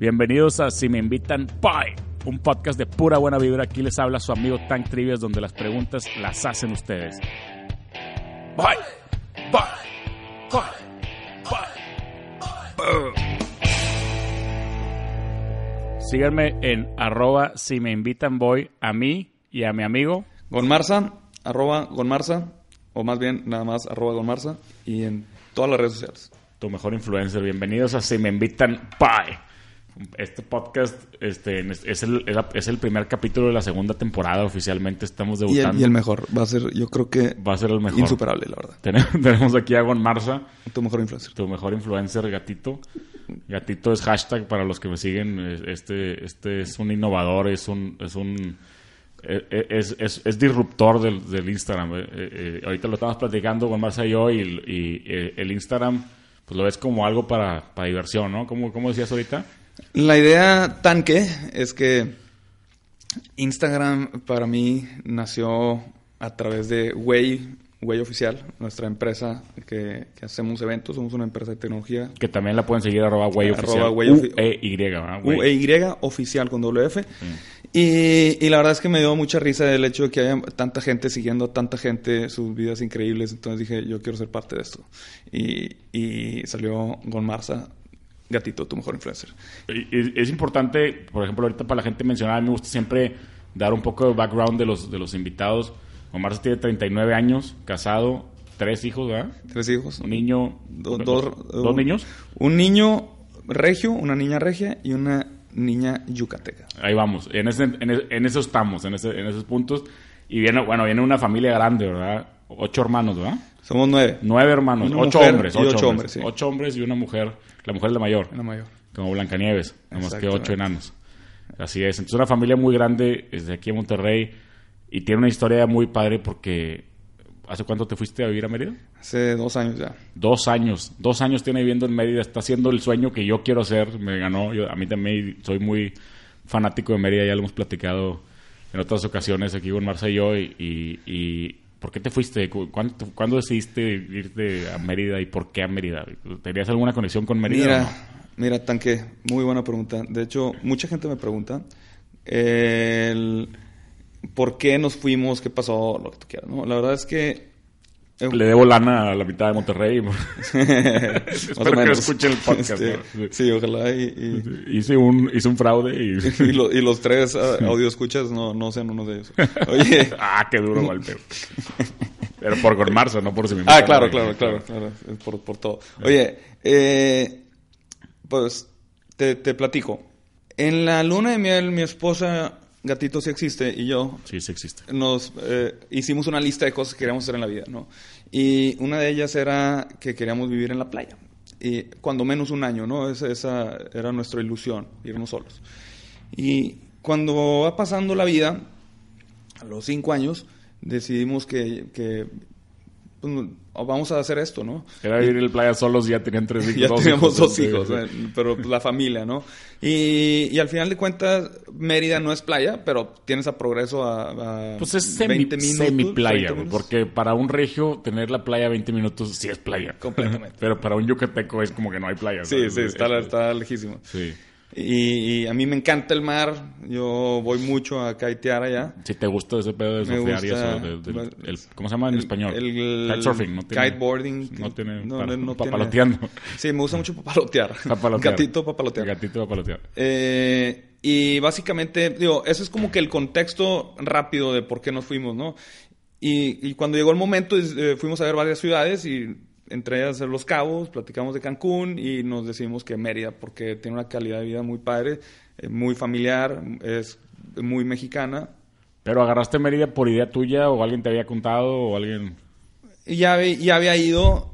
Bienvenidos a Si me invitan, bye. Un podcast de pura buena vibra. Aquí les habla su amigo Tank Trivias, donde las preguntas las hacen ustedes. Bye, bye, bye, bye. Síganme en arroba si me invitan voy a mí y a mi amigo. Gonmarza, arroba Gonmarza, o más bien nada más arroba Gonmarza, y en todas las redes sociales. tu mejor influencer. Bienvenidos a Si me invitan, bye. Este podcast este, es, el, es el primer capítulo de la segunda temporada oficialmente. Estamos Y debutando. el, y el mejor, va a ser, yo creo que Va a ser el mejor. insuperable, la verdad. Tenemos, tenemos aquí a Gon Marza, Tu mejor influencer. tu mejor influencer, Gatito. Gatito es hashtag para los que me siguen. Este, este es un innovador, es un... Es un eh, es, es, es disruptor del, del Instagram. Eh, eh, ahorita lo estamos platicando con Marza y yo y, y, eh, el Instagram pues lo ves como algo para, para diversión, ¿no? ¿Cómo, ¿Cómo decías ahorita? La idea tanque es que Instagram para mí nació a través de Way, Way Oficial, nuestra empresa que, que hacemos eventos, somos una empresa de tecnología. Que también la pueden seguir arroba Way oficial. UEY oficial con WF. Y, y la verdad es que me dio mucha risa el hecho de que haya tanta gente siguiendo a tanta gente, sus vidas increíbles. Entonces dije, yo quiero ser parte de esto. Y, y salió Gon Marza, Gatito, tu mejor influencer. Es importante, por ejemplo, ahorita para la gente mencionada, a mí me gusta siempre dar un poco de background de los, de los invitados. Omar tiene 39 años, casado, tres hijos, ¿verdad? Tres hijos. Un niño. Do- ¿dos, niños? Un niño regio, una niña regia y una niña yucateca. Ahí vamos. En, ese, en, ese- en eso estamos, en, ese- en esos puntos. Y viene, bueno, viene una familia grande, ¿verdad? Ocho hermanos, ¿verdad? Somos nueve. Nueve hermanos, Una ocho hombres, ocho, ocho hombres, hombres, sí. ocho hombres y una mujer. La mujer es la mayor. Una mayor. Como Blancanieves, nada más que ocho enanos. Así es. Entonces, una familia muy grande desde aquí en Monterrey y tiene una historia muy padre porque. ¿Hace cuánto te fuiste a vivir a Mérida? Hace dos años ya. Dos años. Dos años tiene viviendo en Mérida. Está haciendo el sueño que yo quiero hacer. Me ganó. Yo, a mí también soy muy fanático de Mérida. Ya lo hemos platicado en otras ocasiones aquí con Marcia y yo. Y, y- y ¿Por qué te fuiste? ¿Cu- ¿Cuándo, cuándo decidiste irte a Mérida y por qué a Mérida? ¿Tenías alguna conexión con Mérida? o Mira, no? mira, Tanque, muy buena pregunta. De hecho, mucha gente me pregunta el por qué nos fuimos, qué pasó, lo que tú quieras. ¿no? La verdad es que... Le debo lana a la mitad de Monterrey. Espero que escuche el podcast. Este, ¿no? Sí, ojalá y, Hice, un, hice un fraude y... y, y lo- y los tres ah, audio escuchas no, no sean uno de ellos. Oye... ah, qué duro golpe. Pero por Gormarza, no por si me Ah, claro, claro, claro, claro, por, por todo. Oye, eh, pues te, te platico. En la luna de miel, mi esposa, gatito sí existe, y yo Sí, sí existe. nos eh, hicimos una lista de cosas que queríamos hacer en la vida, ¿no? Y una de ellas era que queríamos vivir en la playa. Y cuando menos un año, ¿no? Esa, esa era nuestra ilusión, irnos solos. Y cuando va pasando la vida, a los cinco años, decidimos que, que, pues, vamos a hacer esto, ¿no? Era vivir en la playa solos, ya tenían tres hijos. ya dos teníamos dos sí, hijos, sí. eh, pero pues, la familia, ¿no? Y, y al final de cuentas, Mérida no es playa, pero tienes a progreso a, a Pues es semi, 20 minutos, semi playa, 30 güey, minutos. porque para un regio tener la playa 20 minutos sí es playa. Completamente. Pero para un yucateco es como que no hay playa. Sí, ¿sabes? sí, está, Es- está lejísimo. Sí. Y, y a mí me encanta el mar, yo voy mucho a kitear allá. Si te gusta ese pedo de surfear y eso, del- del- el- ¿cómo se llama en español? El, Kitesurfing, no tiene... kiteboarding. No tiene... No, para- no, no tiene- papaloteando. Sí, me gusta mucho papalotear. Papalotear. Gatito papalotear. Gatito papalotear. Eh, y básicamente, digo, ese es como que el contexto rápido de por qué nos fuimos, ¿no? Y, y cuando llegó el momento, eh, fuimos a ver varias ciudades y entre ellas Los Cabos, platicamos de Cancún y nos decidimos que Mérida, porque tiene una calidad de vida muy padre, eh, muy familiar, es muy mexicana. ¿Pero agarraste Mérida por idea tuya o alguien te había contado o alguien... Ya, había- ya había ido,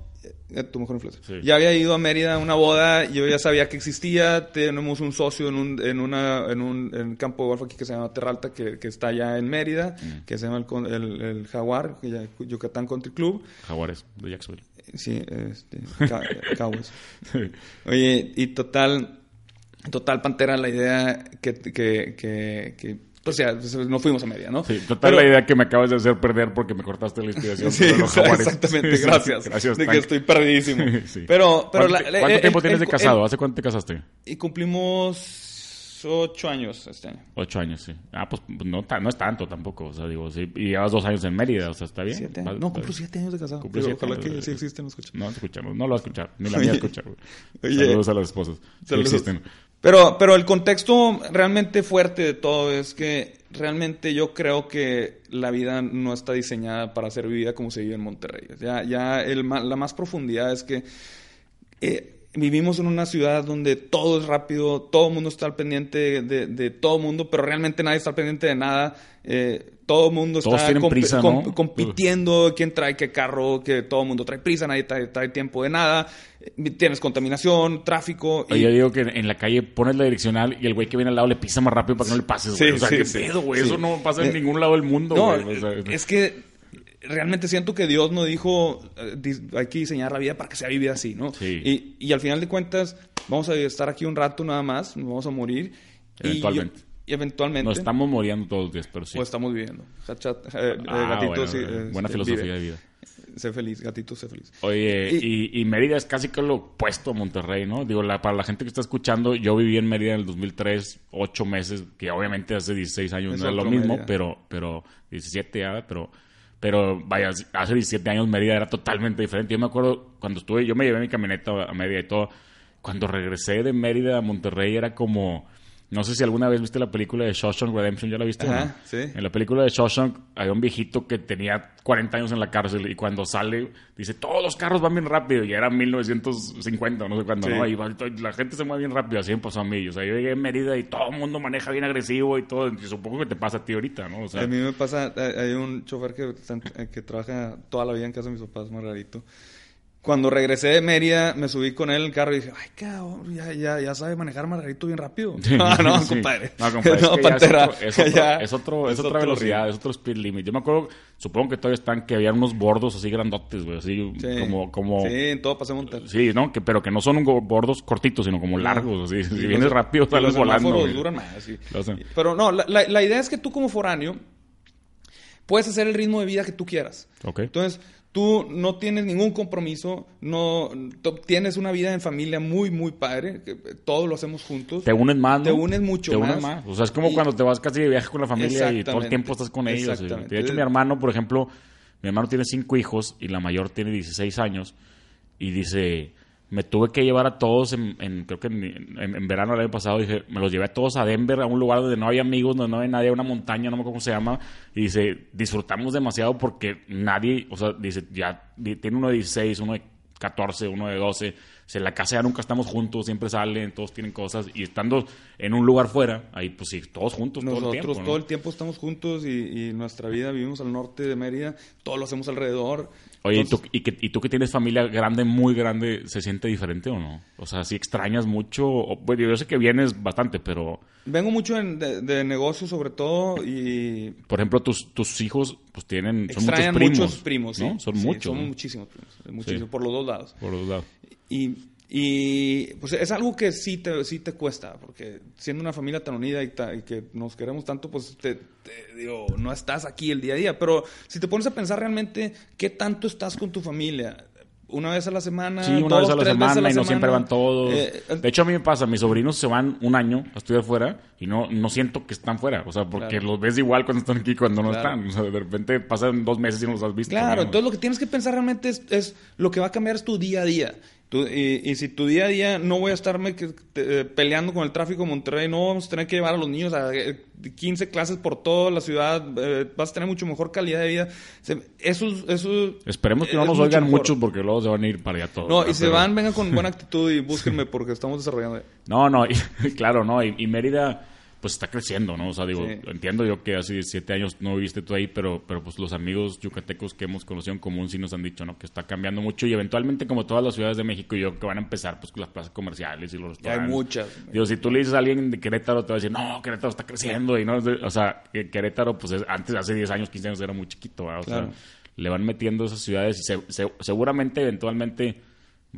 Eh, tu mejor influencia. Sí. Ya había ido a Mérida a una boda, yo ya sabía que existía, tenemos un socio en un, en una, en un, en un campo de golf aquí que se llama Terralta, que, que está allá en Mérida, Mm. que se llama el, el, el Jaguar, Yucatán Country Club. Jaguares de Jacksonville. Sí, este, Cowboys. Oye, y total, total Pantera, la idea que, que, que, que, pues ya, pues, nos fuimos a Mérida, ¿no? Sí, total Pero- la idea que me acabas de hacer perder porque me cortaste la inspiración. Sí, los exactamente, gracias. Gracias, de que estoy perdidísimo. Sí. Pero, pero ¿Cuánto, la- cuánto el- tiempo el- tienes de casado? ¿Hace cuánto te casaste? y cumplimos ocho años este año. Ocho años, sí. Ah, pues no, ta- no es tanto tampoco. O sea, digo, sí. Y llevas dos años en Mérida, o sea, está bien. Siete años. No, cumplo siete años de casado. Cumple Digo, siete ojalá años, que eh, sí existen, no escuchan. No, escuchamos. No lo va a escuchar. Ni la mía escucha. güey. Oye. Saludos a las esposas. Sí Saludos. existen. Pero, pero el contexto realmente fuerte de todo es que realmente yo creo que la vida no está diseñada para ser vivida como se vive en Monterrey. Ya, ya el, ma- la más profundidad es que eh, vivimos en una ciudad donde todo es rápido, todo el mundo está al pendiente de, de todo el mundo, pero realmente nadie está al pendiente de nada. Eh, todo el mundo Todos está comp- prisa, compitiendo quién trae qué carro, que todo el mundo trae prisa, nadie trae, trae tiempo de nada. Eh, Tienes contaminación, tráfico. Y- yo digo que en la calle pones la direccional y el güey que viene al lado le pisa más rápido para que no le pases, Sí, o sea, sí, qué sí. pedo, güey. Eso no pasa en Eh, ningún lado del mundo, No, güey. O sea, es que realmente siento que Dios nos dijo, eh, hay que diseñar la vida para que sea vivida así, ¿no? Sí. Y, y al final de cuentas, vamos a estar aquí un rato nada más, nos vamos a morir. y Eventualmente. Y, eventualmente. nos estamos muriendo todos los días, pero sí. O estamos viviendo. Hachat- eh, eh, Ah, gatito, bueno, sí, eh, buena eh, filosofía vive. de vida. Sé feliz, gatito, sé feliz. Oye, y, y Mérida es casi que lo opuesto a Monterrey, ¿no? Digo, la, para la gente que está escuchando, yo viví en Mérida en el 2003, ocho meses, que obviamente hace 16 años Es no es lo mismo, Mérida. pero, pero 17 ya, pero, pero vaya, hace 17 años Mérida era totalmente diferente. Yo me acuerdo cuando estuve, yo me llevé mi camioneta a Mérida y todo, cuando regresé de Mérida a Monterrey era como... No sé si alguna vez viste la película de Shawshank Redemption, ¿ya la viste? o no? Ajá, sí. En la película de Shawshank había un viejito que tenía 40 años en la cárcel y cuando sale dice, todos los carros van bien rápido y era 1950, no sé cuándo, Sí. ¿no? Y la gente se mueve bien rápido, así me pasó a mí. O sea, yo llegué a Mérida y todo el mundo maneja bien agresivo y todo. Y supongo que te pasa a ti ahorita, ¿no? O sea, a mí me pasa, hay un chofer que, en- eh, que trabaja toda la vida en casa de mis papás, muy rarito. Cuando regresé de Mérida, me subí con él en el carro y dije, ay, cabrón, ya, ya, ya sabe manejar Margarito bien rápido. No, no, Sí. compadre. No, compadre, es No, que Pantera. Es, otro, es, otro- Ya, es, otro- es es otra velocidad, es otro speed limit. Yo me acuerdo, supongo que todavía están, que había unos bordos así grandotes, güey, así Sí. como... como Sí, en todo pasé montar. Sí, ¿no? Que, pero que no son bordos cortitos, sino como largos. Así. Si vienes los- rápido, sales los volando. güey. duran más, sí. Pero no, la, la- la idea es que tú como foráneo puedes hacer el ritmo de vida que tú quieras. Ok. Entonces, tú no tienes ningún compromiso, no tienes una vida en familia muy, muy padre, que todo lo hacemos juntos. Te unes más, ¿no? Te unes mucho Te más. unes más. O sea, es como Y- cuando te vas casi de viaje con la familia y todo el tiempo estás con ellos. Exactamente. De hecho, mi hermano, por ejemplo, mi hermano tiene cinco hijos y la mayor tiene 16 años y dice, me tuve que llevar a todos en, en- creo que en, verano del año pasado, dije, me los llevé a todos a Denver, a un lugar donde no había amigos, donde no había nadie, una montaña, no me acuerdo cómo se llama, y dice, disfrutamos demasiado porque nadie, o sea, dice, ya tiene uno de 16, uno de 14, uno de 12, en la casa ya nunca estamos juntos, siempre salen, todos tienen cosas, y estando en un lugar fuera, ahí pues sí, todos juntos Nosotros todo el tiempo. ¿no? todo el tiempo estamos juntos y, y nuestra vida vivimos al norte de Mérida, todo lo hacemos alrededor. Oye, ¿y Entonces, tú, y, que, y tú que tienes familia grande, muy grande, ¿se siente diferente o no? O sea, ¿sí extrañas mucho? O, bueno, yo sé que vienes bastante, pero, Vengo mucho en- de, de negocios sobre todo y por ejemplo, tus, tus hijos pues tienen, son muchos primos. muchos primos, ¿no? sí. Son Sí, muchos. Somos ¿no? muchísimos primos, muchísimos, por los dos lados. Por los lados. Y, y pues es algo que sí te, sí te cuesta, porque siendo una familia tan unida y, ta- y que nos queremos tanto, pues te, te digo, no estás aquí el día a día. Pero si te pones a pensar realmente qué tanto estás con tu familia, una vez a la semana, Sí, una dos, vez a la semana veces a la y no siempre van todos. eh, de hecho, a mí me pasa, mis sobrinos se van un año a estudiar fuera y no, no siento que están fuera. O sea, porque Claro. los ves igual cuando están aquí cuando no Claro. están. O sea, de repente pasan dos meses y no los has visto. Claro, entonces lo que tienes que pensar realmente es, es lo que va a cambiar es tu día a día. Tú- y, y si tu día a día no voy a estarme que- te- eh, peleando con el tráfico de Monterrey, no vamos a tener que llevar a los niños a eh, 15 clases por toda la ciudad, eh, vas a tener mucho mejor calidad de vida. Se- Eso, eso Esperemos que no nos oigan muchos porque luego se van a ir para allá todos. No, y se van, vengan con buena actitud y búsquenme porque estamos desarrollando. No, no, y- claro, no. Y, y Mérida, pues está creciendo, ¿no? O sea, digo, Sí. entiendo yo que hace siete años no viviste tú ahí, pero, pero pues los amigos yucatecos que hemos conocido en común sí nos han dicho, ¿no? Que está cambiando mucho y eventualmente, como todas las ciudades de México, yo creo que van a empezar pues con las plazas comerciales y los Ya hay restaurantes. muchas. Digo, si tú le dices a alguien de Querétaro, te va a decir, no, Querétaro está creciendo. Y no, o sea, que Querétaro, pues es- antes, hace 10 años, 15 años, era muy chiquito. ¿verdad? O Claro. sea, le van metiendo esas ciudades y se- se- seguramente, eventualmente,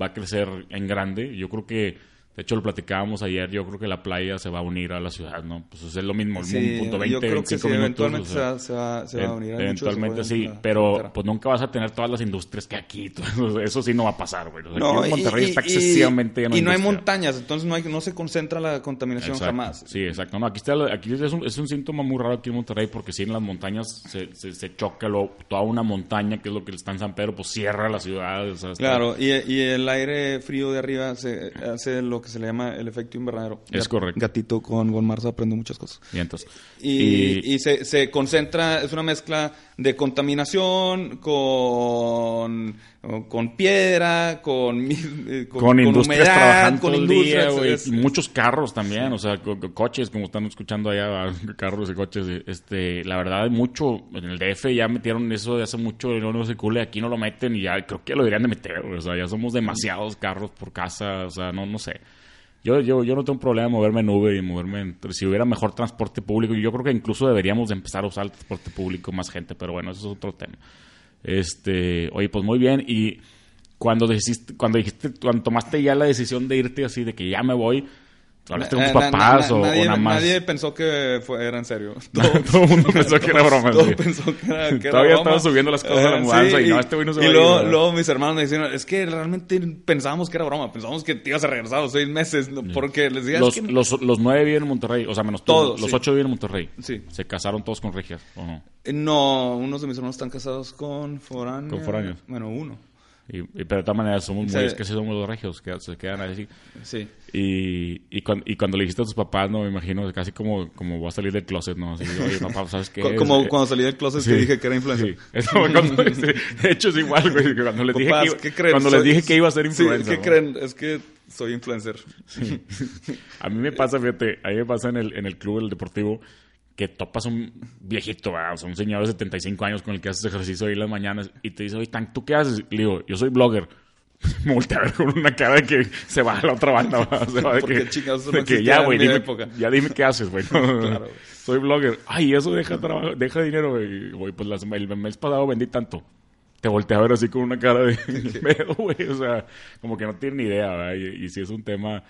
va a crecer en grande. Yo creo que, de hecho, lo platicábamos ayer, yo creo que la playa se va a unir a la ciudad, ¿no? Pues es lo mismo, el Sí, punto 20, yo creo que 25 sí, minutos. eventualmente o sea, se, va, se, va, a unir. Eventualmente sí, pero pues nunca vas a tener todas las industrias que aquí. Eso sí no va a pasar, güey. O sea, No, aquí en Monterrey y- está y- excesivamente de Y no hay montañas, entonces no, hay, no se concentra la contaminación Exacto. jamás. Sí, exacto. No, aquí, está, aquí es, un, es un síntoma muy raro aquí en Monterrey porque si en las montañas se, se, se choca lo- toda una montaña, que es lo que está en San Pedro, pues cierra la ciudad. o sea, está- Claro, y, y el aire frío de arriba se hace lo que se le llama el efecto invernadero. Es Gat- correcto. Gatito con Gon Marza aprendo muchas cosas. Y entonces. Y, y se, se concentra, es una mezcla de contaminación con, con piedra, con, eh, con, con, industrias humedad, trabajando con todo el día, industrias, es- y muchos carros también, o sea, co- co- coches, como están escuchando allá, carros y coches, este, la verdad mucho, en el DF ya metieron eso de hace mucho, no, no circule, aquí no lo meten y ya creo que lo deberían de meter, o sea, ya somos demasiados carros por casa, o sea, no, no sé. Yo, yo, yo no tengo problema en moverme en Uber y moverme en, si hubiera mejor transporte público, yo creo que incluso deberíamos de empezar a usar el transporte público más gente, pero bueno, eso es otro tema. Este, oye, pues muy bien. Y cuando cuando dijiste, cuando tomaste ya la decisión de irte así, de que ya me voy, ¿tú hablaste con tus Eh, na- papás o, o nadie, nada más? nadie pensó que fue, era en serio. Todo el mundo pensó que era broma. Todo sí. pensó que era, que era Todavía broma. estaba subiendo las cosas de la Eh, mudanza y no, este güey no se y va a ir, luego, luego mis hermanos me dijeron, es que realmente pensábamos que era broma, pensábamos que te ibas a regresar a los seis meses, ¿no? porque les decía, Los, es que... los, los nueve viven en Monterrey, o sea, menos tú. Todos, Los sí. ocho viven en Monterrey. Sí. Se casaron todos con regias, ¿o no? Eh, No, unos de mis hermanos están casados con foráneos. Con foráneos. Bueno, uno. Y, y- pero de todas maneras somos muy, Sí. es que sí somos los regios, que se quedan así. Sí. Y, y, cuan- y cuando le dijiste a tus papás, no me imagino, casi como, como voy a salir del closet, ¿no? Así, oye, papá, ¿sabes qué? Es? Como cuando salí del closet sí. que dije que era influencer. Sí. Cuando- sí. de hecho, es igual, güey. Cuando les dije, que, iba- ¿qué creen? cuando Soy- les dije que iba a ser Sí, influencer. ¿qué ¿no? creen? Es que soy influencer. A mí me pasa, fíjate, a mí me pasa en el, en el club, el deportivo, que topas un viejito, ¿verdad? o sea, un señor de 75 años con el que haces ejercicio ahí en las mañanas y te dice, oye, ¿tú qué haces? Le digo, yo soy blogger. Me voltea a ver con una cara de que se va a la otra banda, ¿verdad? Se va de que, chingados de que ya, güey, ya dime qué haces, güey. Claro. Soy blogger. Ay, eso deja trabajo, deja dinero, güey. Pues las- el mes pasado vendí tanto. Te voltea a ver así con una cara de pedo, güey. O sea, como que no tiene ni idea, ¿verdad? Y, y sí es un tema,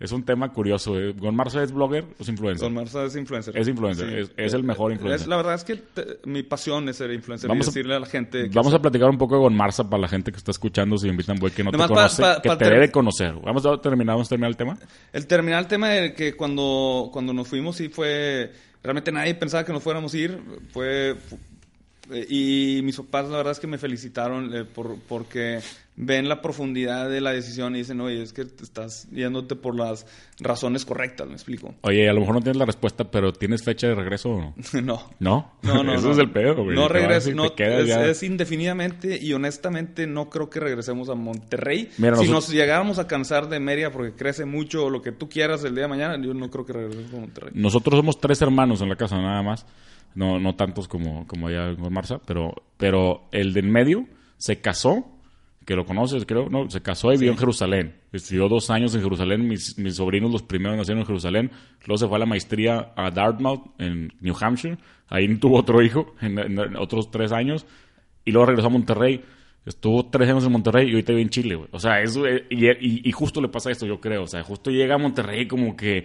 es un tema curioso. ¿eh? ¿Gon Marza es blogger o es influencer? Don Marza es influencer. Es influencer, es- es el mejor influencer. Es- la verdad es que te- mi pasión es ser influencer Vamos y a- decirle a la gente... que Vamos a platicar un poco de Gon Marza para la gente que está escuchando, si invitan güey que no te conoce, pa- que pa te debe conocer. Vamos a terminar, vamos a terminar el tema. El terminar el tema de que cuando, cuando nos fuimos sí fue... Realmente nadie pensaba que nos fuéramos a ir. Fue... eh, Y mis papás la verdad es que me felicitaron eh, por, porque ven la profundidad de la decisión y dicen, oye, es que te estás yéndote por las razones correctas, me explico. Oye, a lo mejor no tienes la respuesta, pero ¿tienes fecha de regreso o no? no. ¿No? No, no, Eso no. es el pedo, güey. No regreso, no, es, ya. es indefinidamente y honestamente no creo que regresemos a Monterrey. Mira, si nosotros- nos llegáramos a cansar de Mérida porque crece mucho o lo que tú quieras el día de mañana, yo no creo que regresemos a Monterrey. Nosotros somos tres hermanos en la casa, nada más. No, no tantos como, como allá en Marza, pero, pero el de en medio se casó, que lo conoces, creo, ¿no? Se casó y vivió en Jerusalén. Estudió dos años en Jerusalén. Mis, mis sobrinos, los primeros, nacieron en Jerusalén. Luego se fue a la maestría a Dartmouth, en New Hampshire. Ahí tuvo otro hijo, en, en otros tres años. Y luego regresó a Monterrey. Estuvo tres años en Monterrey y ahorita vive en Chile, güey. O sea, eso, eh, y, y- y justo le pasa esto, yo creo. O sea, justo llega a Monterrey como que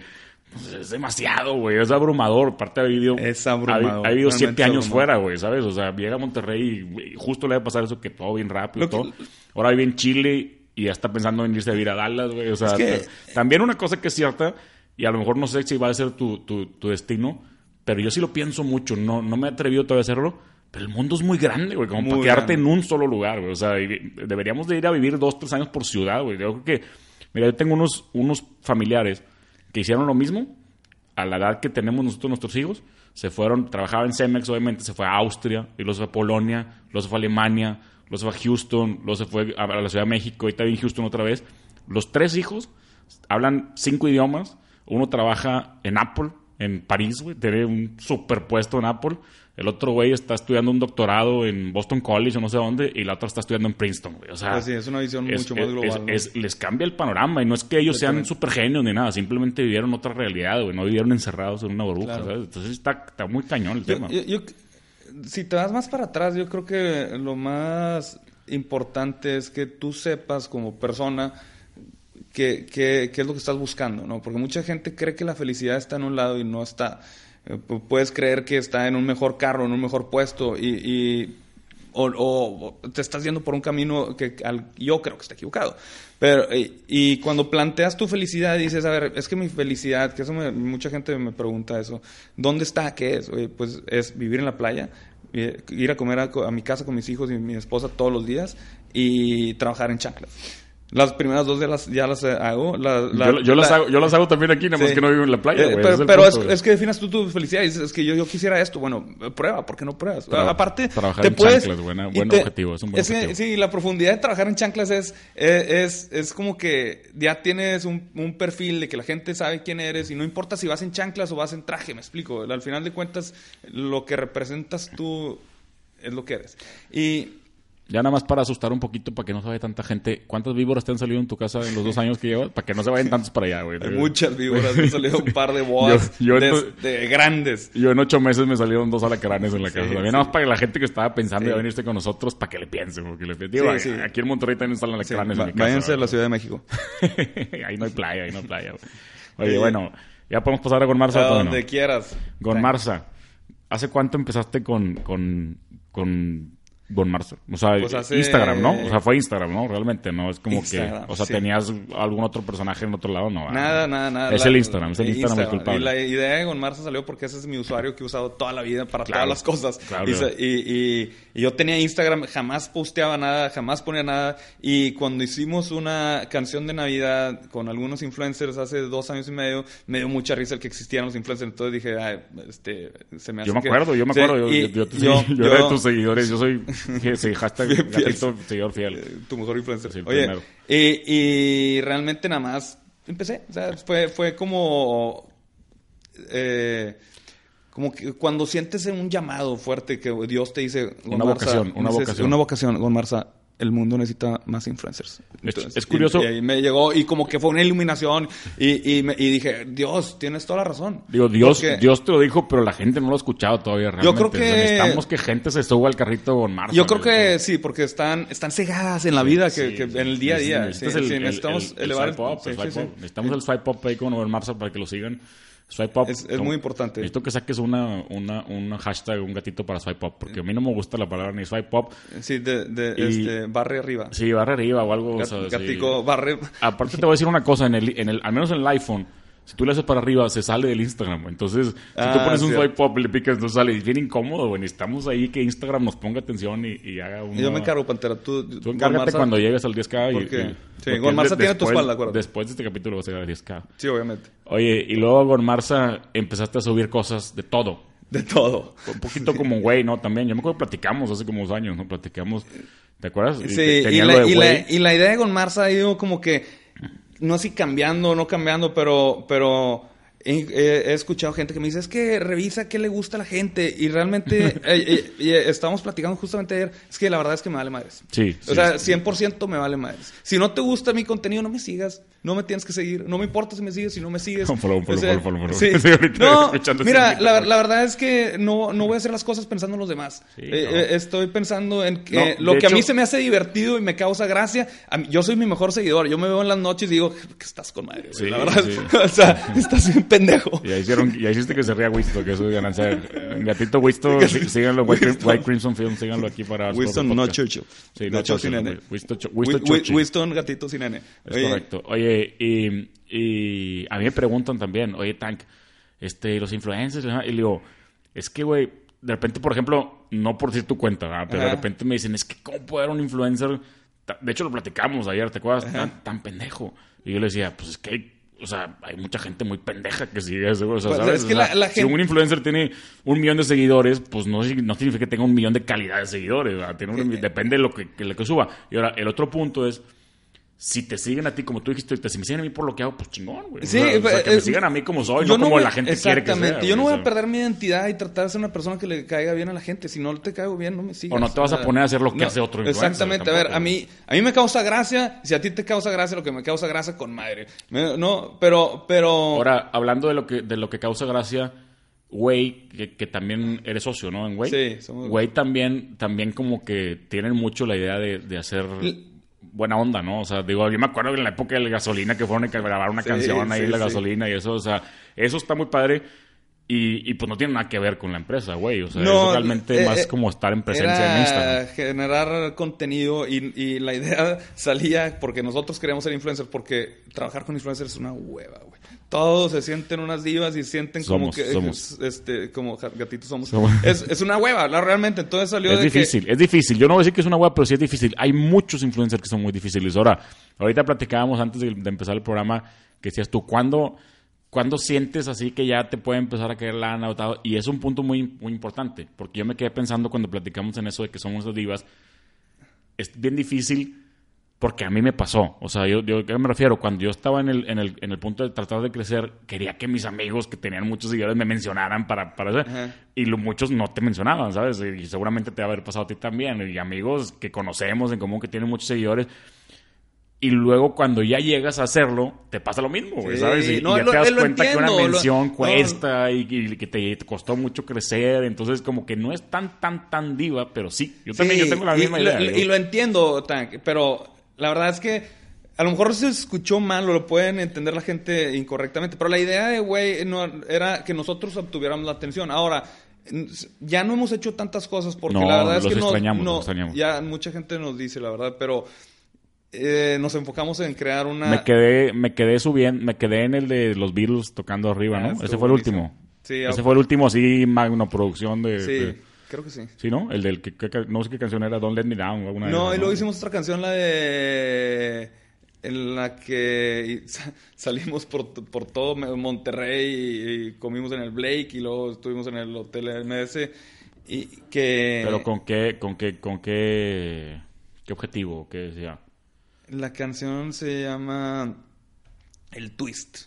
es demasiado, güey. Es abrumador. Aparte ha vivido, Es abrumador, Ha, ha vivido siete es años abrumador. fuera, güey, ¿sabes? O sea, llega a Monterrey y, y justo le va a pasar eso que todo bien rápido Lo que- todo. Ahora vive en Chile y ya está pensando en irse a vivir a Dallas, güey. O sea, que- t- también una cosa que es cierta, y a lo mejor no sé si va a ser tu, tu, tu destino, pero yo sí lo pienso mucho. No, no me he atrevido todavía a hacerlo. Pero el mundo es muy grande, güey, como Muy para quedarte grande. en un solo lugar, güey. O sea, deberíamos de ir a vivir dos, tres años por ciudad, güey. Yo creo que, mira, yo tengo unos, unos familiares que hicieron lo mismo a la edad que tenemos nosotros nuestros hijos. Se fueron, trabajaba en Cemex, obviamente, se fue a Austria, y luego se fue a Polonia, luego se fue a Alemania, luego se fue a Houston, luego se fue a la Ciudad de México, y en Houston otra vez. Los tres hijos hablan cinco idiomas. Uno trabaja en Apple, en París, güey, tiene un superpuesto en Apple. El otro güey está estudiando un doctorado en Boston College o no sé dónde, y la otra está estudiando en Princeton, güey. O sea, sí, es una visión es- mucho más es- global. ¿no? es- les cambia el panorama, y no es que ellos sean super genios ni nada, simplemente vivieron otra realidad, güey, no vivieron encerrados en una burbuja, Claro. ¿sabes? Entonces está, está muy cañón el Yo- tema. yo- yo- si te vas más para atrás, yo creo que lo más importante es que tú sepas como persona qué, qué- qué es lo que estás buscando, ¿no? Porque mucha gente cree que la felicidad está en un lado y no está. Eh, pu- puedes creer que está en un mejor carro, en un mejor puesto y... o, te estás yendo por un camino que al- yo creo que está equivocado. Pero, y, cuando planteas tu felicidad, dices, a ver, es que mi felicidad, que eso me- mucha gente me pregunta eso, ¿dónde está? ¿Qué es? Oye, pues es vivir en la playa, eh, ir a comer a, co- a mi casa con mis hijos y mi esposa todos los días y trabajar en chanclas. Las primeras dos ya las, ya las eh, hago. La- la- yo, yo las la- hago, yo las hago también aquí, nada más Sí. que no vivo en la playa, Eh, pero el pero punto, es, es que definas tú tu felicidad y dices, es que yo, yo quisiera esto. Bueno, eh, prueba, ¿por qué no pruebas? Tra- Aparte, trabajar te en puedes... chanclas, buena- buen te- objetivo, es un buen que, objetivo. sí, la profundidad de trabajar en chanclas es, es, es, es como que ya tienes un, un perfil de que la gente sabe quién eres y no importa si vas en chanclas o vas en traje, me explico. Al final de cuentas, lo que representas tú es lo que eres. Y... Ya nada más para asustar un poquito, para que no se vaya tanta gente. ¿Cuántas víboras te han salido en tu casa en los dos años que llevas? Para que no se vayan tantos para allá, güey. Hay muchas víboras, me han salido un par de boas Yo- yo de, de grandes. Yo en ocho meses me salieron dos alacranes en la casa. Sí, También sí. nada más para la gente que estaba pensando Sí. en venirse con nosotros, para que le piensen. Porque le piensen. Digo. Aquí en Monterrey también están alacranes en mi casa. váyanse a la. Ciudad de México. ahí no hay playa, ahí no hay playa. güey. Oye, bueno, ya podemos pasar a Gonmarza. A ¿o no? donde quieras. Gonmarza, ¿hace cuánto empezaste con, con, con Gonmarza? O sea, Pues hace- Instagram, ¿no? O sea, fue Instagram, ¿no? Realmente, ¿no? Es como Instagram, que, o sea, sí. tenías algún otro personaje en otro lado, ¿no? Nada, nada, nada. Es La- el Instagram, es el Instagram, el culpable. Y la idea de Gonmarza salió porque ese es mi usuario que he usado toda la vida para Claro, todas las cosas. claro. Y- y- y yo tenía Instagram, jamás posteaba nada, jamás ponía nada. Y cuando hicimos una canción de Navidad con algunos influencers hace dos años y medio, me dio mucha risa el que existieran los influencers. Entonces dije, "Ay, este, se me hace Yo me que-". acuerdo, yo me Sí, acuerdo. Yo, y yo- yo yo- yo era de tus seguidores. Yo soy, que sí, hashtag Fiel, gatito, seguidor fiel. Eh, tu mejor influencer. Sí, Oye, primero. y, y realmente nada más empecé. O sea, fue, fue como. eh, como que cuando sientes un llamado fuerte que Dios te dice. Una "Gon Marza, vocación, una vocación". Una vocación, Gon Marza. El mundo necesita más influencers. es curioso- Y, y me llegó y como que fue una iluminación y, y, me- y dije, Dios, tienes toda la razón. Digo, Dios, Porque- Dios te lo dijo, pero la gente no lo ha escuchado todavía realmente. Yo creo que- Necesitamos que gente se suba al carrito con Marza. Yo creo que sí, porque están, están cegadas en la vida, que, Sí, que sí. en el día a día. Sí, el- necesitamos el- el elevar swipe up, swipe up. Necesitamos el swipe up ahí con Marza para que lo sigan. Swipe up. Es- muy importante. Necesito que saques una, una, una hashtag, un gatito para swipe up, porque a mí no me gusta la palabra ni swipe up. Sí, de, de Y- este, barre arriba. Sí, barre arriba o algo. o Gat- sea, sí. Gatico, barre. Aparte te voy a decir una cosa, en el, en el, al menos en el iPhone, si tú le haces para arriba, se sale del Instagram. Entonces, si tú Ah, pones un sí. swipe up y le picas, no sale. Es bien incómodo, güey. Necesitamos ahí que Instagram nos ponga atención y, y haga un... Yo me encargo, Pantera. Tú, Tú encárgate Gon Marza- cuando llegues al 10K. y- Porque- y- sí, porque Gon Marza de- tiene tu espalda, acuérdate. Después de este capítulo vas a llegar al 10K. Sí, obviamente. Oye, y luego con Marza empezaste a subir cosas de todo. De todo. Un poquito como güey, ¿no? También. Yo me acuerdo que platicamos hace como dos años, ¿no? Platicamos. ¿Te acuerdas? Y Sí, y tenía la, y, la, y la idea de Gon Marza ha ido como que, no así cambiando, no cambiando, pero, pero he, he- escuchado gente que me dice, es que revisa qué le gusta a la gente. Y realmente, eh, eh, y estábamos platicando justamente ayer, es que la verdad es que me vale madres. Sí, O sí, sea, sí. 100% me vale madres. Si no te gusta mi contenido, no me sigas. No me tienes que seguir. No me importa si me sigues, si no me sigues. Sí. Sí, No, mira, la, la verdad es que no, no voy a hacer las cosas pensando en los demás. Sí, Eh, no. eh, estoy pensando en que No, lo que a mí se me hace divertido y me causa gracia. mí- yo soy mi mejor seguidor. Yo me veo en las noches y digo que estás con madre. güey". Sí, la verdad. sí. o sea, estás bien pendejo. Ya hicieron, ya hiciste que se ría Wisto, que eso es ganancia. Gatito Wisto, sí- síganlo, White, Crimson Film, síganlo aquí para Winston, no. Churchill. Sí, no Churchill, nene. Winston, Winston Wi- Churchill. Winston, gatito sin nene. Es Oye, correcto. Oye, y, y a mí me preguntan también, oye, Tank, este, los influencers, y le digo, es que, güey, de repente, por ejemplo, no por decir tu cuenta, ¿verdad? pero de repente me dicen, es que, ¿cómo puede haber un influencer? De hecho, lo platicamos ayer, ¿te acuerdas? Tan, tan pendejo. Y yo le decía, pues es que hay, o sea, hay mucha gente muy pendeja que sigue eso, o sea, Pues, ¿sabes? es que O sea, la- la Si un influencer tiene un millón de seguidores, pues no, no significa que tenga un millón de calidad de seguidores. Tiene un- depende de lo que, que- lo que suba. Y ahora, el otro punto es, si te siguen a ti como tú dijiste si me siguen a mí por lo que hago, pues chingón, güey. Sí, o sea, o sea, que me es- sigan a mí como soy, yo no como voy- la gente quiere que sea. Exactamente. Yo no voy a perder mi identidad y tratar de ser una persona que le caiga bien a la gente. Si no te caigo bien, no me sigas. O no te vas a poner a hacer lo que hace otro Exactamente. A ver, a mí, a mí me causa gracia. Si a ti te causa gracia, lo que me causa gracia, con madre. Me- no, pero, pero... Ahora, hablando de lo que, de lo que causa gracia, Güey, que, que también eres socio, ¿no? En Güey. Sí, somos- Güey también, también como que tienen mucho la idea de, de hacer buena onda, ¿no? O sea, digo, yo me acuerdo que en la época de la gasolina que fueron a grabar una Sí, canción ahí sí, en la sí. gasolina y eso, o sea, eso está muy padre. Y, y pues no tiene nada que ver con la empresa, güey. O sea, No, es realmente eh, más eh, como estar en presencia era en Instagram. generar contenido y, y la idea salía porque nosotros queríamos ser influencers porque trabajar con influencers es una hueva, güey. Todos se sienten unas divas y sienten como que somos. este como gatitos somos. Somos. Es, es una hueva, la, realmente. Entonces salió Es de que- difícil, es difícil. Yo no voy a decir que es una web, pero sí es difícil. Hay muchos influencers que son muy difíciles. Ahora, ahorita platicábamos antes de, de empezar el programa que decías tú, ¿cuándo, ¿cuándo sientes así que ya te puede empezar a caer lana o tal? Y es un punto muy, muy importante, porque yo me quedé pensando cuando platicamos en eso de que somos las divas, es bien difícil porque a mí me pasó. O sea, yo, yo ¿a qué me refiero? Cuando yo estaba en el, en, el, en el punto de tratar de crecer, quería que mis amigos que tenían muchos seguidores me mencionaran para, para hacer. Ajá. Y lo- muchos no te mencionaban, ¿sabes? Y seguramente te va a haber pasado a ti también. Y amigos que conocemos en común que tienen muchos seguidores. Y luego cuando ya llegas a hacerlo, te pasa lo mismo, güey, Sí, ¿sabes? Y, y no, ya lo- te das cuenta que una lo- mención no. cuesta y, y que te costó mucho crecer. Entonces como que no es tan, tan, tan diva, pero sí. Yo también Sí, yo tengo la misma y, idea. lo-. Y lo entiendo, Tank, pero la verdad es que a lo mejor se escuchó mal o lo pueden entender la gente incorrectamente, pero la idea de güey no, era que nosotros obtuviéramos la atención. Ahora, ya no hemos hecho tantas cosas porque No, la verdad es los que no- extrañamos, no, los extrañamos. ya mucha gente nos dice la verdad, pero eh, nos enfocamos en crear una... Me quedé, me quedé subiendo, me quedé en el de los Beatles tocando arriba, Ah, ¿no? Ese fue el buenísimo. último. Sí, Ese fue el último así magno producción de, Sí, de- creo que sí. sí, ¿no? El del que, no sé qué canción era, Don't Let Me Down o alguna de No, y luego hicimos otra canción, la de... En la que sa- salimos por, por todo Monterrey y, y comimos en el Blake y luego estuvimos en el Hotel MS y que... Pero con qué, con qué, con qué, qué objetivo, qué decía. La canción se llama El Twist.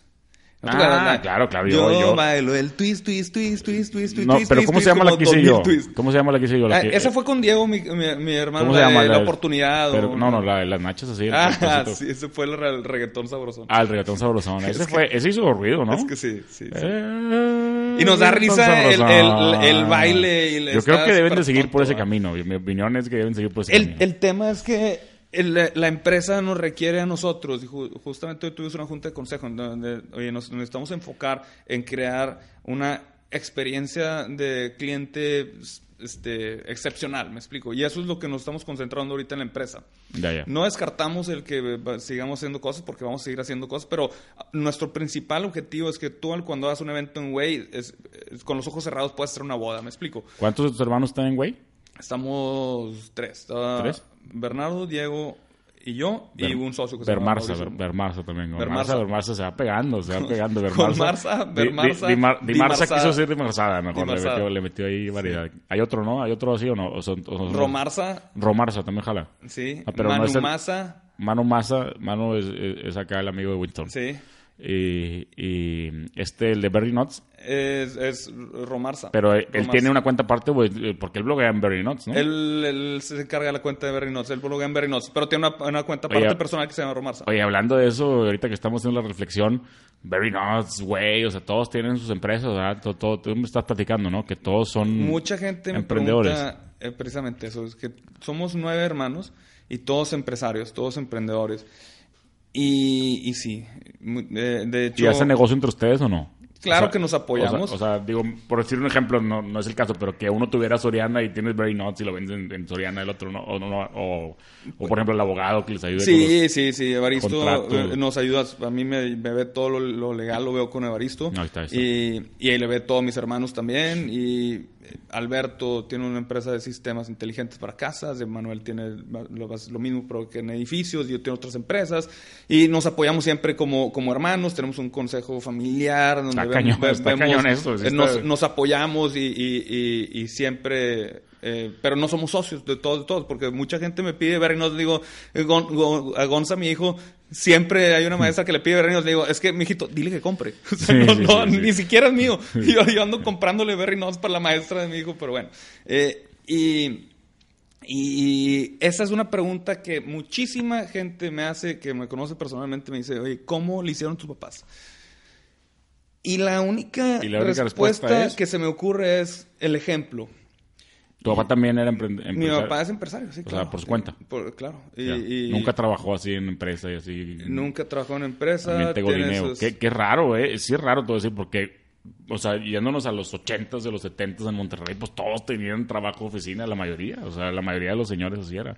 ¿No te Ah, claro, claro, Yo, yo- bailo el twist, twist, twist, twist, twist, twist, No, twist, pero twist, ¿cómo se twist, llama la que hice 2000 yo? ¿Cómo se llama la que hice yo? Ah, esa fue con Diego, mi, mi, mi hermano, ¿Cómo se la, llama? la oportunidad. pero- o- no, no, la las nachas así. Ah, sí, ese fue el, re- el reggaetón sabrosón. Ah, el reggaetón sabrosón. Ese fue, ese hizo ruido, ¿no? Es que sí, sí. sí. Eh, Y nos da risa el- el- el baile y Yo creo que deben de seguir por ese camino. Mi opinión es que deben seguir por ese camino. el tema es que la empresa nos requiere a nosotros, y ju- justamente hoy tuvimos una junta de consejo donde oye, nos necesitamos enfocar en crear una experiencia de cliente este, excepcional, me explico. Y eso es lo que nos estamos concentrando ahorita en la empresa. Ya, ya. No descartamos el que sigamos haciendo cosas porque vamos a seguir haciendo cosas, pero nuestro principal objetivo es que tú cuando hagas un evento en Way, es- es- con los ojos cerrados puedes hacer una boda, me explico. ¿Cuántos de tus hermanos están en güey? Estamos tres. ¿Tres? Bernardo, Diego y yo, y Ver- un socio que se llama Bermarza, Bermarza también. Bermarza. Bermarza, Bermarza se va pegando, se va pegando. Bermarza. Bermarza, Di, Di, Di Marza Dimarzada. quiso ser Dimarzada, mejor. Le metió, le metió ahí variedad. Hay otro, ¿no? ¿Hay otro así o no? O son- o son- Romarza, Romarza también jala. sí. Ah, pero no Manu es el- Maza, Mano Maza, Mano es, es- es acá el amigo de Winston. sí. Y, y este, el de Berry Nuts. Es, es Romarza. Pero él, Romarza. tiene una cuenta aparte, pues, porque él bloguea en Berry Nuts, ¿no? Él, él se encarga de la cuenta de Berry Notes, él bloguea en Berry Notes, pero tiene una, una cuenta Oye, aparte personal que se llama Romarza. Oye, hablando de eso, ahorita que estamos haciendo la reflexión, Very Nuts, güey, o sea, todos tienen sus empresas, ¿verdad? Todo, todo- tú me estás platicando, ¿no? Que todos son Mucha gente me emprendedores. pregunta eh, precisamente eso, es que somos nueve hermanos y todos empresarios, todos emprendedores. Y, y sí, de, hecho... ¿Y hacen negocio entre ustedes o no? Claro O sea, que nos apoyamos. O sea, o sea, digo, por decir un ejemplo, no, no es el caso, pero que uno tuviera Soriana y tienes Very Nuts y lo vendes en, en Soriana, el otro no. O, no, no, o, o, por ejemplo, el abogado que les ayude con Sí, sí, sí, Evaristo contratos. eh, nos ayuda, a mí me, me ve todo lo, lo legal, lo veo con Evaristo. Ahí está, ahí está. Y, y ahí le ve todos mis hermanos también. Y eh, Alberto tiene una empresa de sistemas inteligentes para casas, Manuel tiene lo, lo mismo pero que en edificios, yo tengo otras empresas. Y nos apoyamos siempre como, como hermanos, tenemos un consejo familiar donde vemos- cañón, cañón esto, sí eh, nos, nos apoyamos y, y- y- y siempre Eh, pero no somos socios de todos, de todos, porque mucha gente me pide ver y no digo, eh, Gon- Gon- a Gonza, mi hijo, siempre hay una maestra que le pide Berry Nuts, le digo, es que, mijito, dile que compre. O sea, Sí, no, sí, no, sí, ni siquiera es mío. Yo, yo ando comprándole Berry Nuts para la maestra de mi hijo, pero bueno. Eh, y, y esa es una pregunta que muchísima gente me hace, que me conoce personalmente, me dice, oye, ¿cómo le hicieron tus papás? Y la única, Y la única respuesta, respuesta es- que se me ocurre es el ejemplo. Tu papá también era empre- Mi papá es empresario, sí, O sea, claro. por su cuenta. Por- claro. Y, Ya. y- Nunca trabajó así en empresa y así. nunca trabajó en empresa. sus- Qué, qué raro, ¿eh? Sí es raro todo eso porque, o sea, yéndonos a los 80s, de los 70s en Monterrey, pues todos tenían trabajo oficina, la mayoría. O sea, la mayoría de los señores así era.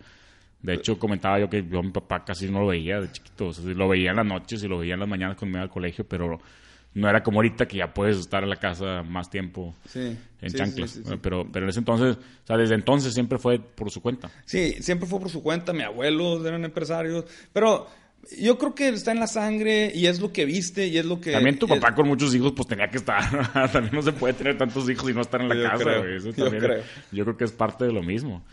De hecho, comentaba yo que yo a mi papá casi no lo veía de chiquito. O sea, lo veía en las noches y lo veía en las mañanas cuando me iba al colegio, pero no era como ahorita que ya puedes estar en la casa más tiempo Sí, en sí, chanclas. sí. Pero, pero en ese entonces, o sea, desde entonces siempre fue por su cuenta. Sí, siempre fue por su cuenta. Mi abuelos eran empresarios. Pero yo creo que está en la sangre y es lo que viste y es lo que. También tu es- papá con muchos hijos, pues tenía que estar. también no se puede tener tantos hijos y no estar en la Yo casa, creo. Eso yo también- creo. yo creo que es parte de lo mismo.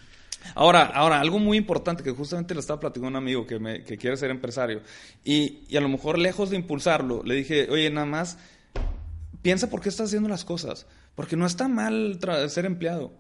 Ahora, ahora, algo muy importante que justamente le estaba platicando a un amigo que, me, que quiere ser empresario y, y a lo mejor lejos de impulsarlo, le dije, oye, nada más piensa por qué estás haciendo las cosas, porque no está mal ser empleado.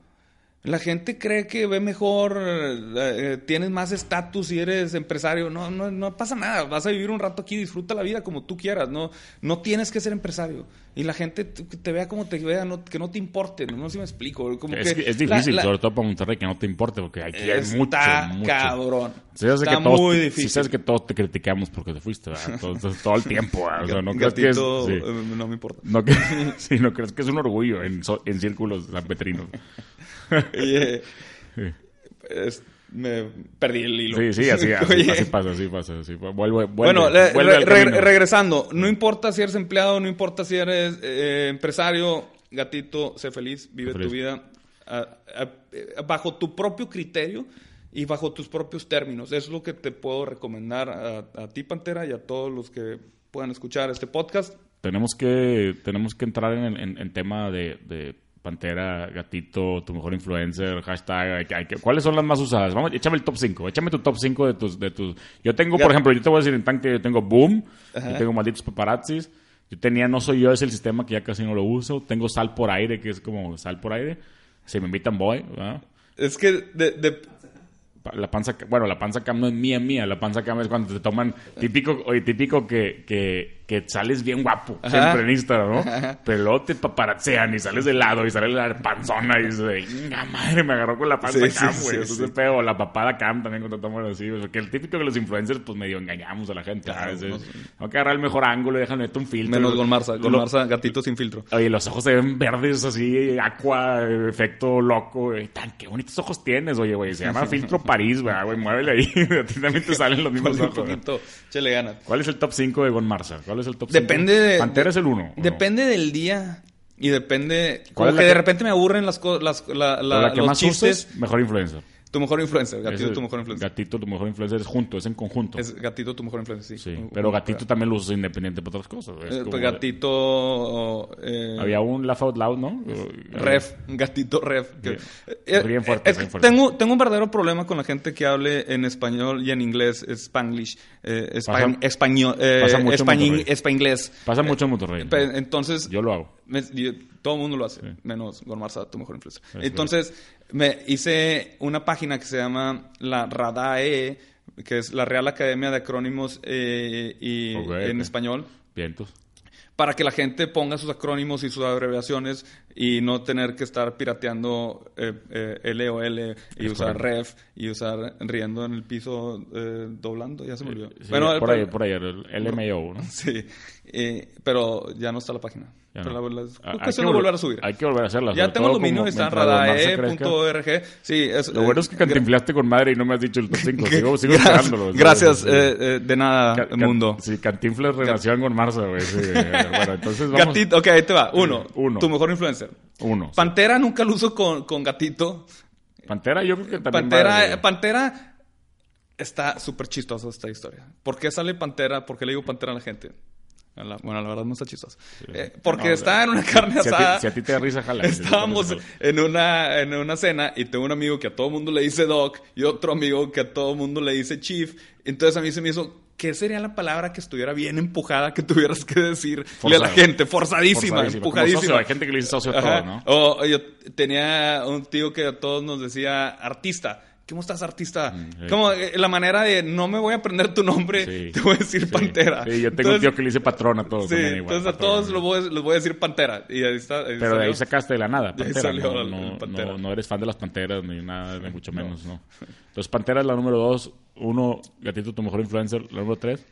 La gente cree que ve mejor, eh, tienes más estatus si eres empresario. No, no, no pasa nada. Vas a vivir un rato aquí, disfruta la vida como tú quieras. No, no tienes que ser empresario. Y la gente te, vea como te vea, no- que no te importe. No, sé si me explico. Como Es, que difícil, la- sobre todo para Monterrey, que no te importe, porque aquí hay mucho, mucho. cabrón. Sí, Está que todos, muy sí difícil. sabes que todos te criticamos porque te fuiste. Todo, todo- el tiempo. O sea, no crees que es... Gatito, sí. no me importa. No, que, sí, no crees que es un orgullo en, en círculos sanpetrinos. Y, eh, es- me perdí el hilo. Sí, sí, así, así, así pasa, así pasa. Así, vuelve, vuelve, bueno, le- vuelve re- re- regresando, no importa si eres empleado, no importa si eres eh, empresario, gatito, sé feliz, vive Sé feliz. tu vida ah, ah, eh, bajo tu propio criterio y bajo tus propios términos. Es lo que te puedo recomendar a, a ti, Pantera, y a todos los que puedan escuchar este podcast. tenemos que tenemos que entrar en, en, en tema de, de Pantera, Gatito, tu mejor influencer, hashtag. hay que- hay que- ¿Cuáles son las más usadas? Vamos, échame el top 5. Échame tu top 5 de tus, de tus. Yo tengo, por ejemplo, yo te voy a decir en tanque, yo tengo Boom, Ajá. yo tengo Malditos Paparazzis. Yo tenía No Soy Yo, es el sistema que ya casi no lo uso. Tengo Sal por Aire, que es como Sal por Aire. Si me invitan, voy. ¿verdad? Es que de, de- Pa- La panza, bueno, la panza cam no es mía, mía. La panza cam es cuando te toman, típico, oye, típico que, que, que sales bien guapo, Ajá. siempre en Instagram, ¿no? Pero luego te paparazzean y sales de lado y sales la panzona y dices, venga madre, me agarró con la panza Sí, sí, cam, sí, güey. Eso sí. es feo. La papada cam también toman así, güey. Porque el típico que los influencers, pues medio engañamos a la gente. Claro, que agarrar el mejor ángulo, déjame meter un filtro. menos con Marza, con Lo- Marza, gatito sin filtro. Oye, los ojos se ven verdes así, aqua, efecto loco, güey. Tan, qué bonitos ojos tienes, oye, güey. Se llama filtro París, güey, güey. Muévele ahí. A ti también te salen los mismos ojos. poquito, ganas. ¿Cuál es el top 5 de Gon Marza? ¿Cuál es el top 5? Depende de. Pantera es el 1. Depende del día. Y depende. ¿Cuál Como que la de que- repente me aburren las cosas. La, la, La que los más chistes. usas, mejor influencer. Tu mejor influencer. Gatito, tu mejor influencer. Gatito, tu mejor influencer es junto, es en conjunto. Es gatito, tu mejor influencer, sí. sí, pero Gatito también lo usas independiente para otras cosas. Eh, como- pues gatito. eh, Había un Laugh Out Loud, ¿no? Ref, un gatito ref. que- Bien. Eh, Bien fuerte, bien. Tengo, tengo un verdadero problema con la gente que hable en español y en inglés, Spanglish, eh, español, eh, pasa mucho en español, Monterrey. españolés. Pasa mucho en Monterrey. Entonces, Yo lo hago. Me- todo el mundo lo hace, menos Gon Marza, tu mejor influencer. Sí, Entonces, me hice una página que se llama la RADAE, que es la Real Academia de Acrónimos eh, y en español, Vientos. para que la gente ponga sus acrónimos y sus abreviaciones y no tener que estar pirateando eh, eh, LOL y Es usar correcto. ref y usar riendo en el piso eh, doblando, ya se me olvidó. Bueno, por eh, ahí, por ahí, el LMAO, ¿no? Sí, eh, pero ya no está la página. Ya Pero no. la- la- Ah, hay que volver a subir. Hay que volver a hacerla. Ya tengo el dominio, está en radae.org. Sí, es, Lo bueno es que cantinflaste con madre y no me has dicho el top 5. Sigo, sigo Gracias, esperándolo. gracias eh, eh, de nada, Ca- mundo. Sí, Cantinflas renació con Marza, güey. Sí, eh, bueno, entonces vamos. Gatito, ok, ahí te va. Uno, Uno. tu mejor influencer. Uno. sí. Pantera nunca lo uso con, con gatito. Pantera, yo creo que también. Pantera, güey. Pantera está súper chistosa esta historia. ¿Por qué sale Pantera? ¿Por qué le digo Pantera a la gente? La- bueno, la verdad no está chistoso. Eh, porque estaba en una carne Si a, ti, asada. si a ti te da risa, jala. Estábamos en una, en una cena y tengo un amigo que a todo mundo le dice Doc y otro amigo que a todo mundo le dice Chief. Entonces a mí se me hizo, ¿qué sería la palabra que estuviera bien empujada que tuvieras que decirle a la gente? Forzadísima, empujadísima. socio, hay gente que le dice socio todo, ¿no? O yo tenía un tío que a todos nos decía artista. ¿Cómo estás, artista? sí. Como eh, la manera de no me voy a aprender tu nombre, Sí. te voy a decir Sí. Pantera. Sí, yo tengo un tío que le dice patrón a todos. Sí, también igual, entonces a todos los voy, a- les voy a decir Pantera. Y ahí está. ahí Pero de ahí sacaste de la nada, Pantera. salió no, el- no, el Pantera. no- no eres fan de las panteras ni nada, ni mucho menos, no. Entonces, Pantera es la número dos. Uno, Gatito, tu mejor influencer. La número tres.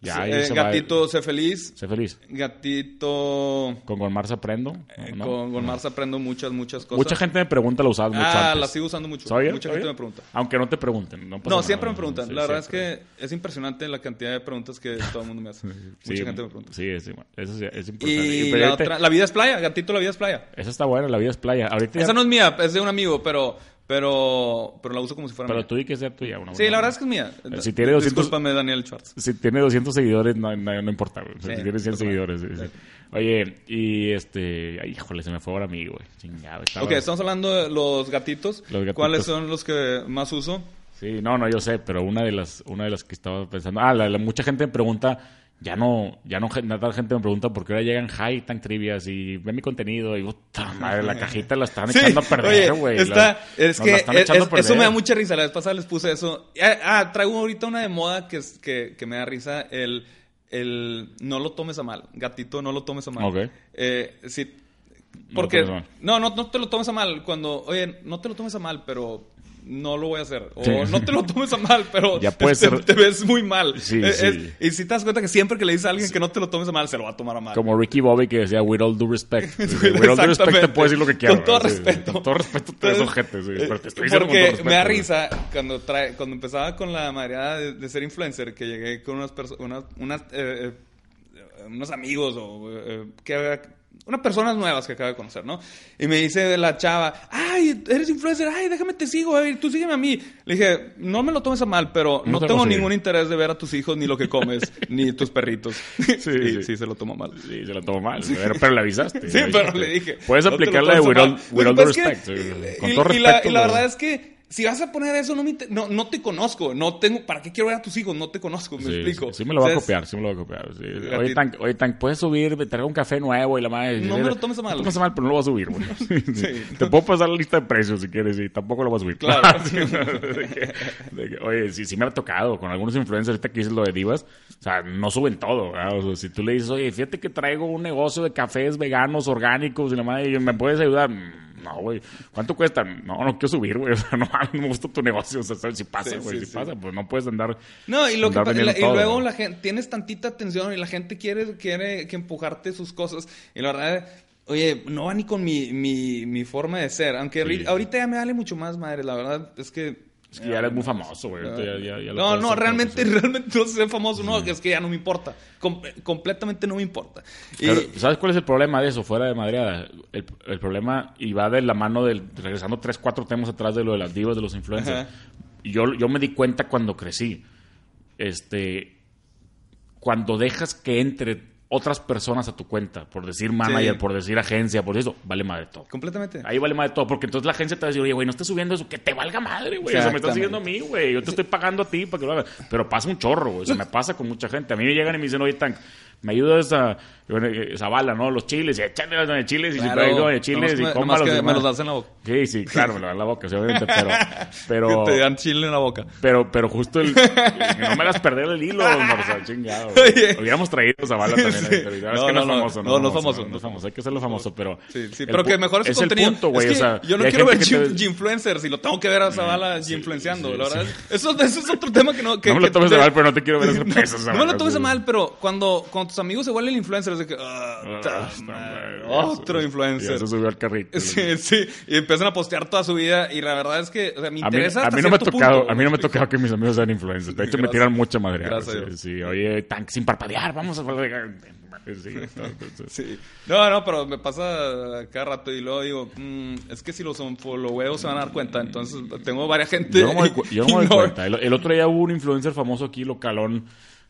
Ya, ahí Eh, se va- gatito, sé feliz. Sé feliz. Gatito. Con Gonmar aprendo. eh, ¿no? Con, Mars aprendo muchas, muchas cosas. Mucha gente me pregunta, ¿la usabas mucho Ah, antes? la sigo usando mucho. ¿Sabía? Mucha ¿Sabía? gente me pregunta. Aunque no te pregunten. No, pasa No, nada, siempre me preguntan. Sí, la verdad siempre. es que es impresionante la cantidad de preguntas que todo el mundo me hace. Sí, Mucha gente me pregunta. Sí, sí, eso sí, es importante. Y pero la otra, la vida es playa, gatito, la vida es playa. Esa está buena, la vida es playa. Ahorita ya- Esa no es mía, es de un amigo, pero, pero, pero la uso como si fuera Pero mía. tú di que sea tuya. una Sí, la verdad es que es mía. Si tiene 200 Discúlpame, Daniel Schwartz. Si tiene 200 seguidores, no, no, no importa, güey. Sí, si tiene 100 pues, seguidores, sí, sí. Oye, y este... Ay, híjole, se me fue ahora a mí, güey. Chingado. estaba- Ok, estamos hablando de los gatitos. Los gatitos. ¿Cuáles son los que más uso? Sí, no, no, yo sé, pero una de las, una de las que estaba pensando... Ah, la, la- mucha gente me pregunta... Ya no, ya no, nada gente me pregunta por qué ahora llegan high tan trivias y ven mi contenido y puta madre, la cajita la están Sí, echando a perder, güey. es nos que la están es- echando a es- eso perder. me da mucha risa. La vez pasada les puse eso. Ah, ah, traigo ahorita una de moda que, es- que, que me da risa. El, el no lo tomes a mal. Gatito, no lo tomes a mal. Ok. Eh, sí, porque no, no, no te lo tomes a mal. Cuando, oye, no te lo tomes a mal, pero no lo voy a hacer. O Sí. no te lo tomes a mal, pero Ya puede te, ser- te ves muy mal. Sí, Eh, sí. es- y si te das cuenta que siempre que le dices a alguien que no te lo tomes a mal, se lo va a tomar a mal. Como Ricky Bobby que decía, with all due respect. With all due respect te puedo decir lo que quieras. Con todo respeto. Con todo respeto te ves ojete, eh, Porque me da risa cuando, trae, cuando empezaba con la madreada de, de ser influencer, que llegué con unas personas, unas, unas, eh, eh, unos amigos o eh, que unas personas nuevas que acabo de conocer, ¿no? Y me dice la chava, ay, eres influencer, ay, déjame te sigo, a ver, tú sígueme a mí. Le dije, no me lo tomes a mal, pero No no, te tengo lo ningún interés de ver a tus hijos, ni lo que comes, ni tus perritos. Sí, sí, sí. sí, se lo toma mal. Sí, se la tomó mal. Pero, pero le avisaste. Sí, le pero le dije. Puedes no te lo aplicarla de with all, with all que, respect. eh, Con y- todo y la- respeto. Y la verdad es que si vas a poner eso, no, me no, no te conozco. No tengo, ¿Para qué quiero ver a tus hijos? No te conozco, me Sí, explico. Sí, sí me lo va a copiar, sí me lo va a copiar. sí. Oye, Tank, oye, Tank, puedes subir, traigo un café nuevo y la madre. No me lo tomes a mal. No tomes a mal, pero no lo voy a subir, güey. Te puedo pasar la lista de precios si quieres y tampoco lo voy a subir. Claro. De que- de que, oye, sí, sí me ha tocado con algunos influencers ahorita que dices lo de divas. O sea, no suben todo. O sea, si tú le dices, oye, fíjate que traigo un negocio de cafés veganos, orgánicos y la madre, y ¿me puedes ayudar? No, güey. ¿Cuánto cuesta? No, no quiero subir, güey. O sea, no, no me gusta tu negocio. O sea, ¿sabes? si pasa, güey, sí, si sí. pasa, pues no puedes andar. No, y, lo que, y, la- y luego ¿no? la gente, tienes tantita atención y la gente quiere, quiere que empujarte sus cosas. Y la verdad, oye, no va ni con mi, mi, mi forma de ser. Aunque ahorita ya me vale mucho más, madre. La verdad es que... Es que ya eres muy famoso, güey. ahorita ya- ya- ya lo no, no, realmente, realmente no sé famoso, no, es que ya no me importa. Com- completamente no me importa. Y, ¿Sabes cuál es el problema de eso, fuera de madreada? El, el problema, y va de la mano del, regresando tres, cuatro temas atrás de lo de las divas, de los influencers. Ajá. Yo, yo me di cuenta cuando crecí. Este, cuando dejas que entre otras personas a tu cuenta, por decir manager, Sí. por decir agencia, por eso, vale madre todo. completamente. Ahí vale madre todo, porque entonces la agencia te va a decir, oye, güey, no estés subiendo eso, que te valga madre, güey. O sea, me estás siguiendo a mí, güey. Yo te estoy pagando a ti para que lo hagas. Pero pasa un chorro, güey. O sea, me pasa con mucha gente. A mí me llegan y me dicen, oye, Tank, me ayudas a bala, ¿no? Los chiles, y échale los de chiles, y si Claro. traigo de chiles, y cómalos. que me los das en la boca. Sí, sí, claro, me lo dan en la boca, sí, obviamente, pero... pero Que te dan chile en la boca. pero, pero justo el... no me hagas perder el hilo, Marcel, chingado. Hubiéramos traído esa bala también. Sí. pero ya No, que no, es famoso, No, no es famoso, No es famoso, hay que hacerlo famoso, pero... Sí, sí, pero que mejor es, es contenido. el punto, güey, Es o sea... yo no quiero ver gym- te- influencers y lo tengo que ver a Zavala sí, influenciando. sí, la verdad, eso, eso es otro tema que no. Que, No me lo tomes de mal, pero no te quiero ver hacer pesos. No me lo tomes a mal, pero cuando, tus amigos se vuelven influencers, de que. ah, Ah, otro influencer. Ya se subió al carrito. Sí, sí, y empiezan a postear toda su vida y la verdad es que, o sea, me A mí, a no me tocado, punto, a mí no me ha tocado que mis amigos sean influencers. De hecho, me Gracias. tiran mucha madre. Gracias Sí, Dios. sí, oye, tank sin parpadear, vamos a Sí. No, no, pero me pasa cada rato y luego digo, mm, es que si los huevos se van a dar cuenta, entonces tengo varias gente. Yo no me doy, cu- yo no me doy y no- cuenta. El, el otro día hubo un influencer famoso aquí, localón,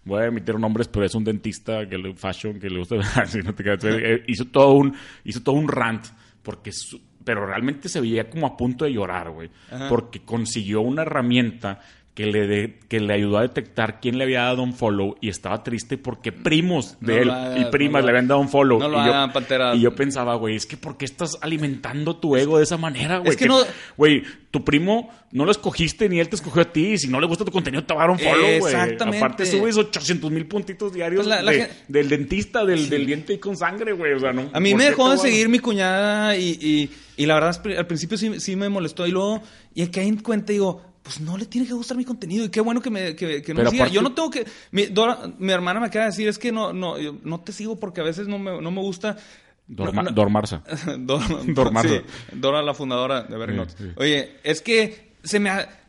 voy a emitir nombres, pero es un dentista que le fashion, que le gusta, te quedas- eh, hizo todo un, hizo todo un rant, porque su- pero realmente se veía como a punto de llorar, güey, porque consiguió una herramienta que le, de- que le ayudó a detectar quién le había dado un follow y estaba triste porque primos de No él hagas, y primas le habían dado un follow. No lo y, yo, hagan, Pantera. y yo pensaba, güey, es que ¿por qué estás alimentando tu ego de esa manera, güey? Es que no- Güey, tu primo no lo escogiste ni él te escogió a ti. Y si no le gusta tu contenido, te va a dar un follow, güey. Exactamente. Aparte, subes 800 mil puntitos diarios Pues la- la de- gen- del dentista, del, del diente y con sangre, güey. O sea, no. A mí ¿por me dejó de seguir mi cuñada y, y, y la verdad que al principio sí, sí me molestó y luego y caí en cuenta digo, pues no le tiene que gustar mi contenido y qué bueno que, me, que, que no Pero siga. aparte- Yo no tengo que... Mi, Dora- mi hermana me acaba de decir, es que no, no, yo no te sigo porque a veces no me, no me gusta... Dorma- no- no- Dormarza. Dora, Dormarza. sí, Dora, la fundadora de Sí, sí. Oye, es que se me... ha-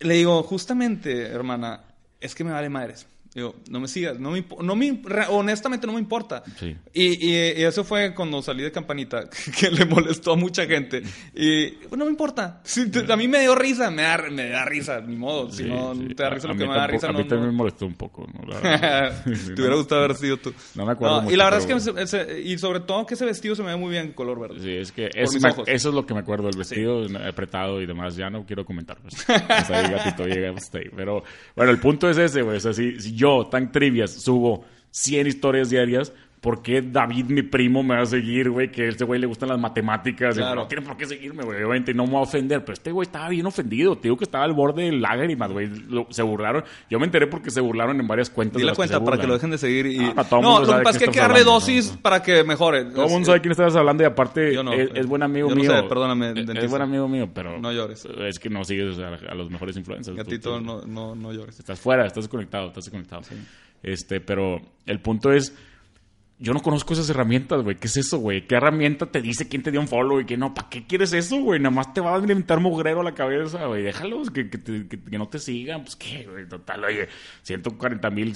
Le digo, justamente, hermana, es que me vale madres. Digo, no me sigas, no me, no me, re- honestamente no me importa. Sí. Y, y- y eso fue cuando salí de Campanita, que le molestó a mucha gente. Y pues, no me importa. Sí, te- a mí me dio risa, me da, me da risa, ni modo. Si Sí, no te da risa A- a lo que mí me da tampoco- risa, A no, mí también no. me molestó un poco, ¿no? Te hubiera gustado haber sido tú. No me acuerdo mucho, y la verdad pero es que, me- se- y sobre todo que ese vestido se me ve muy bien color verde. Sí, es que eso, eso es lo que me acuerdo, el vestido apretado y demás. Ya no quiero comentar. Pues. Hasta ahí, gatito, llega hasta ahí. Pero bueno, el punto es ese, güey. O sea, si, si yo, tan trivias, subo 100 historias diarias, ¿por qué David, mi primo, me va a seguir, güey? Que a este güey le gustan las matemáticas. Y Claro. no tiene por qué seguirme, güey. Obviamente no me va a ofender. Pero este güey estaba bien ofendido. Te digo que estaba al borde de lágrimas, güey. Se burlaron. Yo me enteré porque se burlaron en varias cuentas. Di de la cuenta para que lo dejen de seguir. Y... Ah, no, no, lo que pasa es que hay que darle dosis ¿no? para que mejore. Todo el mundo sabe quién estás hablando y aparte Yo no. es, es buen amigo Yo no mío. sé, perdóname, Es-. Es buen amigo mío, pero... No llores. Es que no sigues a, a los mejores influencers. Gatito, no, no, no llores. Estás fuera, estás desconectado, estás desconectado. Este, pero el punto es... Yo no conozco esas herramientas, güey. ¿Qué es eso, güey? ¿Qué herramienta te dice quién te dio un follow y qué no? ¿Para qué quieres eso, güey? Nada más te va a alimentar mugrero a la cabeza, güey. Déjalos que, que, te- que- que no te sigan. Pues qué, güey. Total, oye, 140 mil,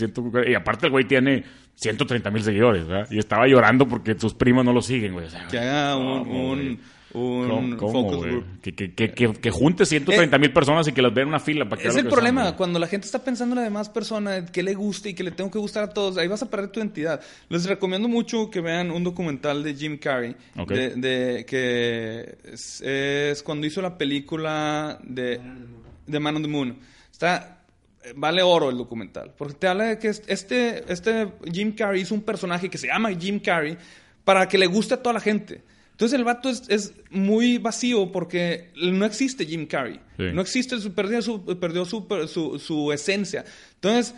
Y aparte el güey tiene 130 mil seguidores, ¿verdad? Y estaba llorando porque sus primos no lo siguen, güey. O sea, Que haga un, un ¿Cómo, cómo, focus güey? group. Que, que, que, que, que junte 130 mil personas y que las vean en una fila para Es el son, problema, cuando la gente está pensando en la demás persona, que le guste y que le tengo que gustar a todos, ahí vas a perder tu identidad. Les recomiendo mucho que vean un documental de Jim Carrey, de, de- que es, es cuando hizo la película de, de Man on the Moon. Está, vale oro el documental, porque te habla de que este, este Jim Carrey hizo un personaje que se llama Jim Carrey para que le guste a toda la gente. Entonces el vato es, es muy vacío porque no existe Jim Carrey. Sí. No existe, su, perdió, su, perdió su, su, su esencia. Entonces,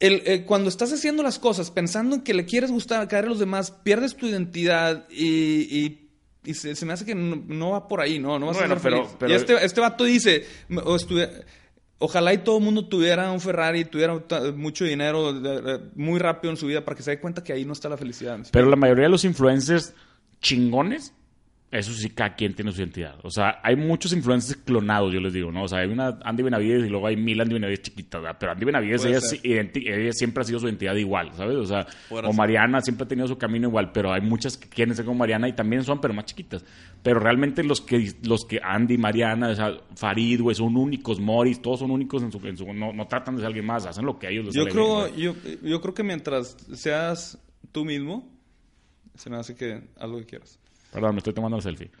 el, eh, cuando estás haciendo las cosas pensando en que le quieres gustar, caer a los demás, pierdes tu identidad y, y, y se, se me hace que no, no va por ahí, ¿no? No vas Bueno, a ser pero- feliz. pero- Y este, este vato dice, o ojalá y todo el mundo tuviera un Ferrari, tuviera mucho dinero de- de- muy rápido en su vida para que se dé cuenta que ahí no está la felicidad. Pero la mayoría de los influencers chingones, eso sí, cada quien tiene su identidad. O sea, hay muchos influencers clonados, yo les digo, ¿no? O sea, hay una Andy Benavides y luego hay mil Andy Benavides chiquitas, ¿verdad? Pero Andy Benavides, ella, ella siempre ha sido su identidad igual, ¿sabes? O sea, Puede o ser. Mariana siempre ha tenido su camino igual, pero hay muchas que quieren ser como Mariana y también son, pero más chiquitas. Pero realmente los que, los que Andy, Mariana, o sea, Farid, güey, son únicos, Morris, todos son únicos en su... En su no, no tratan de ser alguien más, hacen lo que a ellos les Yo sale creo, bien, yo, yo creo que mientras seas tú mismo, se me hace que lo que quieras. Perdón, me estoy tomando el selfie.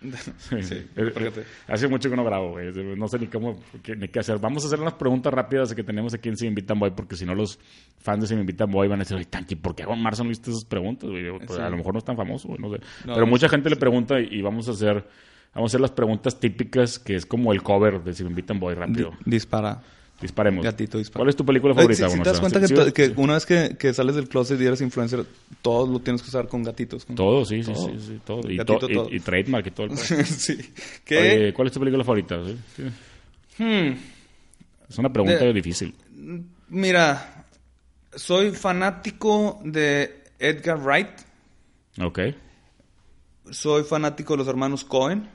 Sí, fíjate. Hace mucho que no grabo, güey. No sé ni cómo, ni qué hacer. Vamos a hacer unas preguntas rápidas que tenemos aquí en Si Me Invitan Boy, porque si no los fans de Si Me Invitan Boy van a decir, oye, Tanqui, ¿por qué Juan Marzo no viste esas preguntas? güey? Pues, Sí. A lo mejor no es tan famoso, güey, no sé. No, Pero no mucha gente le pregunta y vamos a hacer... Vamos a hacer las preguntas típicas, que es como el cover de Si Me Invitan Boy, rápido. Dispara. Disparemos. Gatito dispara. ¿Cuál es tu película Oye, favorita? si, si Bueno, te das cuenta que, sí- sí- una vez que, que sales del closet y eres influencer, todo lo tienes que usar con gatitos. con- Todo, sí, sí, Todo. sí, sí, todo. Y, Gatito, to- y- todo. y trademark y todo. el sí. ¿Qué? Oye, ¿Cuál es tu película favorita? Hmm. Es una pregunta De- difícil. Mira, soy fanático de Edgar Wright. Ok. Soy fanático de los hermanos Cohen.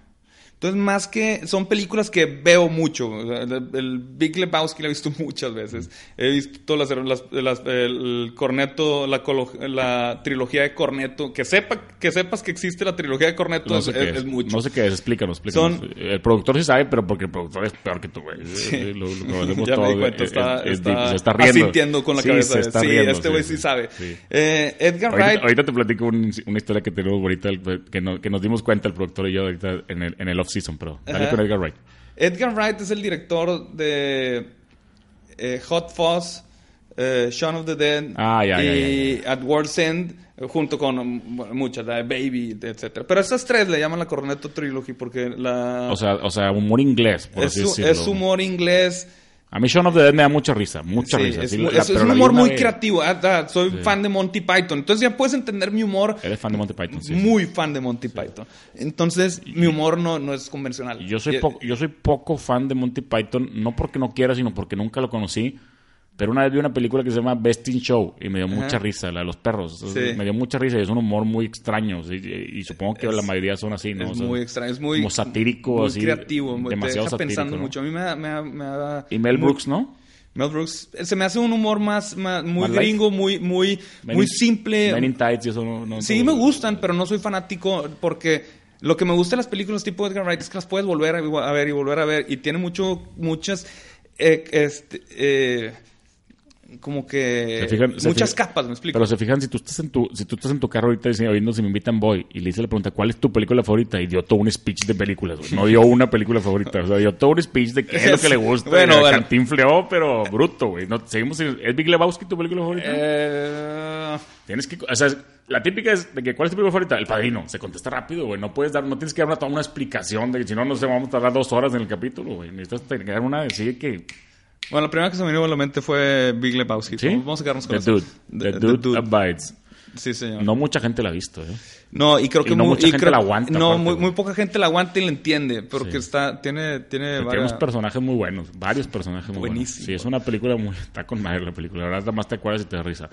Entonces, más que son películas que veo mucho. El, el Big Lebowski lo he visto muchas veces. He visto todas las, las- las- el Corneto, la, la trilogía de Corneto. Que sepa que sepas que existe la trilogía de Corneto No es, sé es- es. es mucho. No sé qué es, explícanos, explícanos. Son- El productor sí sabe, pero porque el productor es peor que tú, güey. Eh, Lo, lo conocemos ya me di cuenta, eh, está, es- es- está se está riendo. asintiendo con la Sí, cabeza. se está sí, riendo, este güey sí, sí. sabe. Sí. Eh, Edgar Ahorita, Wright. ahorita te platico un- una historia que tenemos ahorita, que, no- que nos dimos cuenta el productor y yo ahorita en el, en el off-season, pero dale con Edgar Wright. Edgar Wright es el director de eh, Hot Fuzz, eh, Shaun of the Dead Ah, ya, ya, y At World's End, junto con bueno, muchas, la de Baby, etcétera. Pero esas tres le llaman la Cornetto Trilogy porque la O sea, o sea, humor inglés, por es, así su- decirlo. es humor inglés. A mí Shaun of the Dead me da mucha risa, mucha Sí, risa. es, Sí, mu- la- es- un humor muy creativo. Ah, ah, soy fan de Monty Python. Entonces ya puedes entender mi humor. Eres fan de Monty Python, sí. muy fan de Monty Python. Entonces, mi humor no, no es convencional. Yo soy, Y- yo soy poco fan de Monty Python, no porque no quiera, sino porque nunca lo conocí. Pero una vez vi una película que se llama Best in Show y me dio mucha risa, la de los perros. Sí. Me dio mucha risa y es un humor muy extraño. sí, Y, y supongo que Es- la mayoría son así, ¿no? Es O sea, muy extraño, es muy... Como satírico, muy así. creativo, demasiado te deja satírico, pensando ¿no? mucho. A mí me da... Me da- me da- Y Mel muy- Brooks, ¿no? Mel Brooks. eh, Se me hace un humor más, más- muy gringo, muy, muy, Men muy in- simple. Men in Tights y eso no... no- Sí, no- me gustan, pero no soy fanático porque lo que me gusta de las películas tipo Edgar Wright es que las puedes volver a, a ver y volver a ver y tiene mucho, muchas, eh, este, eh, como que fijan- muchas fijan- capas, me explico. Pero se fijan, si tú estás en tu, si tú estás en tu carro ahorita diciendo, oyendo si me invitan voy, y le hice la pregunta, ¿cuál es tu película favorita? Y dio todo un speech de películas, güey. No dio una película favorita, o sea, dio todo un speech de qué es lo que le gusta. Bueno, y bueno. Cantinfleó, pero bruto, güey. No, seguimos, sin- ¿Es Big Lebowski tu película favorita? Eh, Tienes que, o sea, la típica es de que ¿cuál es tu película favorita? El Padrino. Se contesta rápido, güey. No puedes dar, no tienes que dar una, toda una explicación de que si no, no sé, vamos a tardar dos horas en el capítulo, güey. Necesitas tener dar una decir que bueno, la primera que se me vino a la mente fue Big Lebowski. ¿Sí? Vamos a quedarnos con The esa. Dude. The- The, The Dude, Dude. Abides. Sí, señor. No mucha gente la ha visto, ¿eh? No, y creo Y que no muy, mucha y gente creo- la aguanta, No, aparte, muy, muy poca gente la aguanta y la entiende, porque Sí. está tiene tiene Pero varias- unos personajes muy buenos, varios personajes muy buenos. Buenísimo. Sí, es una película muy... Está con madre la película, la verdad, nada más te acuerdas y te da risa.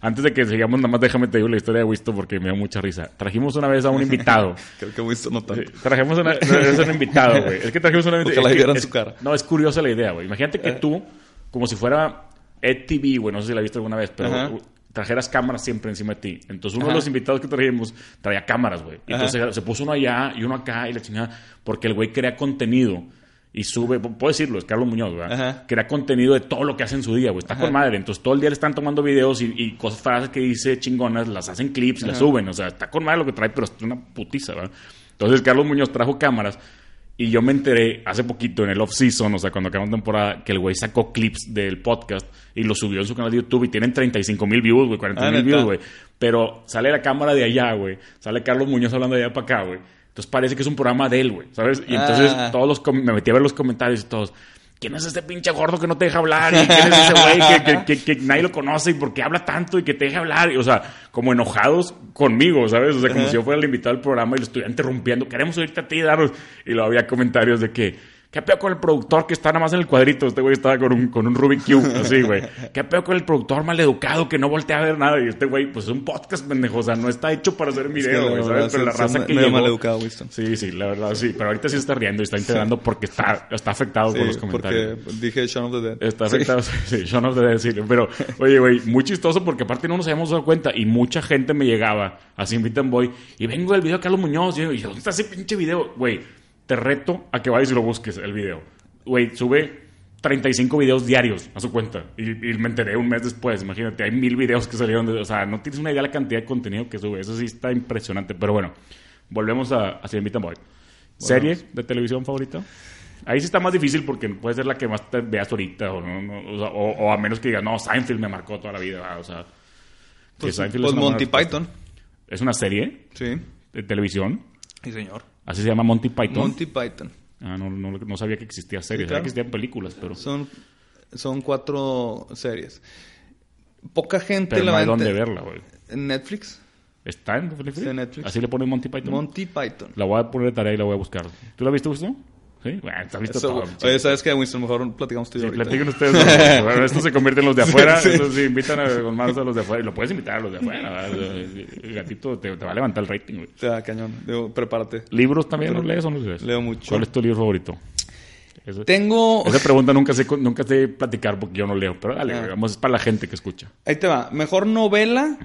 Antes de que sigamos, nada más déjame te digo la historia de Wisto porque me da mucha risa. Trajimos una vez a un invitado. Creo que Winston no tanto. Sí, Trajimos una, no, es un invitado, güey. Es que trajimos una es que- vieran es- su cara. No, es curiosa la idea, güey. Imagínate que Eh. tú, como si fuera Ed TV, güey, no sé si la viste alguna vez, pero Ajá. trajeras cámaras siempre encima de ti. Entonces uno Ajá. de los invitados que trajimos traía cámaras, güey. Ajá. Entonces se puso uno allá y uno acá y la chingada, porque el güey crea contenido. Y sube, puedo decirlo, es Carlos Muñoz, ¿verdad? Ajá. Crea contenido de todo lo que hace en su día, güey. Está Ajá. con madre. Entonces todo el día le están tomando videos y, y cosas, frases que dice chingonas, las hacen clips y las suben. O sea, está con madre lo que trae, pero es una putiza, ¿verdad? Entonces Carlos Muñoz trajo cámaras y yo me enteré hace poquito en el off-season, o sea, cuando acabó la temporada, que el güey sacó clips del podcast y los subió en su canal de YouTube y tienen 35 mil views, güey, 40 Ah, mil ¿neta? views, güey. Pero sale la cámara de allá, güey. Sale Carlos Muñoz hablando de allá para acá, güey. Entonces parece que es un programa de él, güey, ¿sabes? Y entonces Ah. todos los me metí a ver los comentarios y todos. ¿Quién es este pinche gordo que no te deja hablar? ¿Y quién es ese güey que, que, que- que nadie lo conoce y por qué habla tanto y que te deja hablar? Y, o sea, como enojados conmigo, ¿sabes? O sea, como si yo fuera el invitado del programa y lo estuviera interrumpiendo. Queremos oírte a ti, danos. Y luego había comentarios de que, ¿qué peor con el productor que está nada más en el cuadrito? Este güey estaba con un, con un Rubik Cube, así, güey. ¿Qué peor con el productor maleducado que no voltea a ver nada? Y este güey, pues es un podcast, pendejo. O sea, no está hecho para hacer video, güey, ¿sabes? Pero la raza que llegó... maleducado, Winston. Sí, sí, la verdad, sí. Pero ahorita sí está riendo y está integrando porque está, está afectado Sí, por los comentarios. porque dije Shaun of the Dead. Está Sí. afectado, sí, no te voy a decir. Pero, oye, güey, muy chistoso porque aparte no nos habíamos dado cuenta y mucha gente me llegaba, así invitan voy, y vengo del video de Carlos Muñoz. Y yo, "¿Y ¿dónde está ese pinche video? Güey, te reto a que vayas y lo busques, el video. Güey, sube 35 videos diarios a su cuenta. Y, y me enteré un mes después, imagínate, hay mil videos que salieron. De, o sea, no tienes una idea de la cantidad de contenido que sube. Eso sí está impresionante. Pero bueno, volvemos a, a Si Invitan Boy. ¿Serie de televisión favorita? Ahí sí está más difícil porque puede ser la que más te veas ahorita o, no, no, o, sea, o- o a menos que digas, no, Seinfeld me marcó toda la vida. ¿verdad? O sea, que Pues, Seinfeld pues es Monty respuesta. Python. Es una serie Sí. de televisión. Sí, señor. Así se llama Monty Python. Monty Python. Ah, no, no, no sabía que existía series, claro. sabía que existían películas, pero, Son, son cuatro series. Poca gente pero la no va a dónde verla, güey. En Netflix. ¿Está en Netflix? En Netflix. Así le ponen Monty Python. Monty Python. La voy a poner de tarea y la voy a buscar. ¿Tú la viste, Gusto? Sí, bueno, has visto Eso, todo. oye, ¿sabes qué, Winston? Mejor platicamos tú y yo platiquen ustedes. ¿no? Bueno, se convierte en los de afuera. Sí. Sí, invitan a, con más a los de afuera. Y lo puedes invitar a los de afuera. El gatito te, te va a levantar el rating, güey. O sea, cañón. Digo, prepárate. ¿Libros también los lees o no los lees? Leo mucho. ¿Cuál es tu libro favorito? Tengo... Esa pregunta nunca sé, nunca sé platicar porque yo no leo. Pero dale, Ah. es para la gente que escucha. Ahí te va. Mejor novela,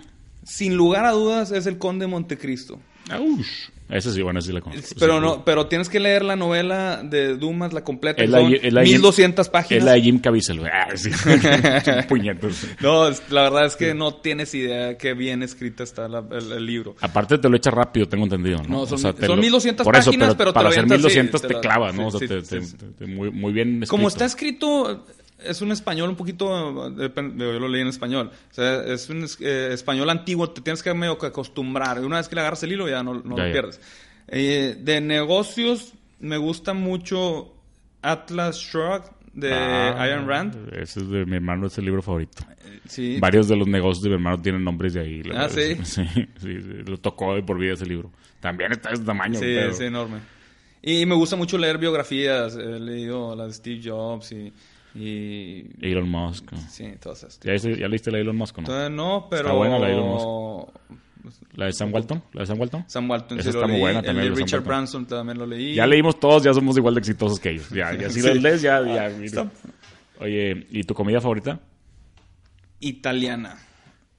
sin lugar a dudas, es El Conde de Montecristo. Aush. Ese sí, bueno, sí la conozco. Pero Sí, no, pero tienes que leer la novela de Dumas, la completa. Es la, son es la de Jim- 1200 Es páginas. la de Jim Caviezel. Ah, sí. Puñetos. No, la verdad es que no tienes idea qué bien escrita está la- el, el libro. Aparte te lo echas rápido, tengo entendido, ¿no? No, son- te son lo- 1200 por eso, páginas, pero te para lo hacer avientas, sí, 1200 te te la- clavas, ¿no? sí, o sea, sí, te- sí, te- sí. te- muy, muy bien escrito. Como está escrito, es un español un poquito, yo lo leí en español, o sea, es un eh, español antiguo, te tienes que medio que acostumbrar. Una vez que le agarras el hilo ya no, no Ya, lo ya. pierdes. Eh, de negocios, me gusta mucho Atlas Shrugged de Ah, Ayn Rand. Ese es de mi hermano, es el libro favorito. Sí, Varios de los negocios de mi hermano tienen nombres de ahí. Ah. ¿sí? Sí, sí, sí, lo tocó de por vida ese libro. También está de ese tamaño. sí, pero- es enorme. Y me gusta mucho leer biografías, he leído las de Steve Jobs y... y Elon Musk. ¿no? sí, todas esas. ¿Ya, ¿Ya leíste la de Elon Musk no? Entonces, no, pero... Está buena la de Elon ¿La de Sam Walton? ¿La de Sam Walton? Sam Walton Esa sí lo está muy leí. buena el también, de de Richard. Branson también lo leí. Ya leímos todos, ya somos igual de exitosos que ellos. Ya, ya si Sí. los lees, ya, ya. Está- Oye, ¿y tu comida favorita? Italiana.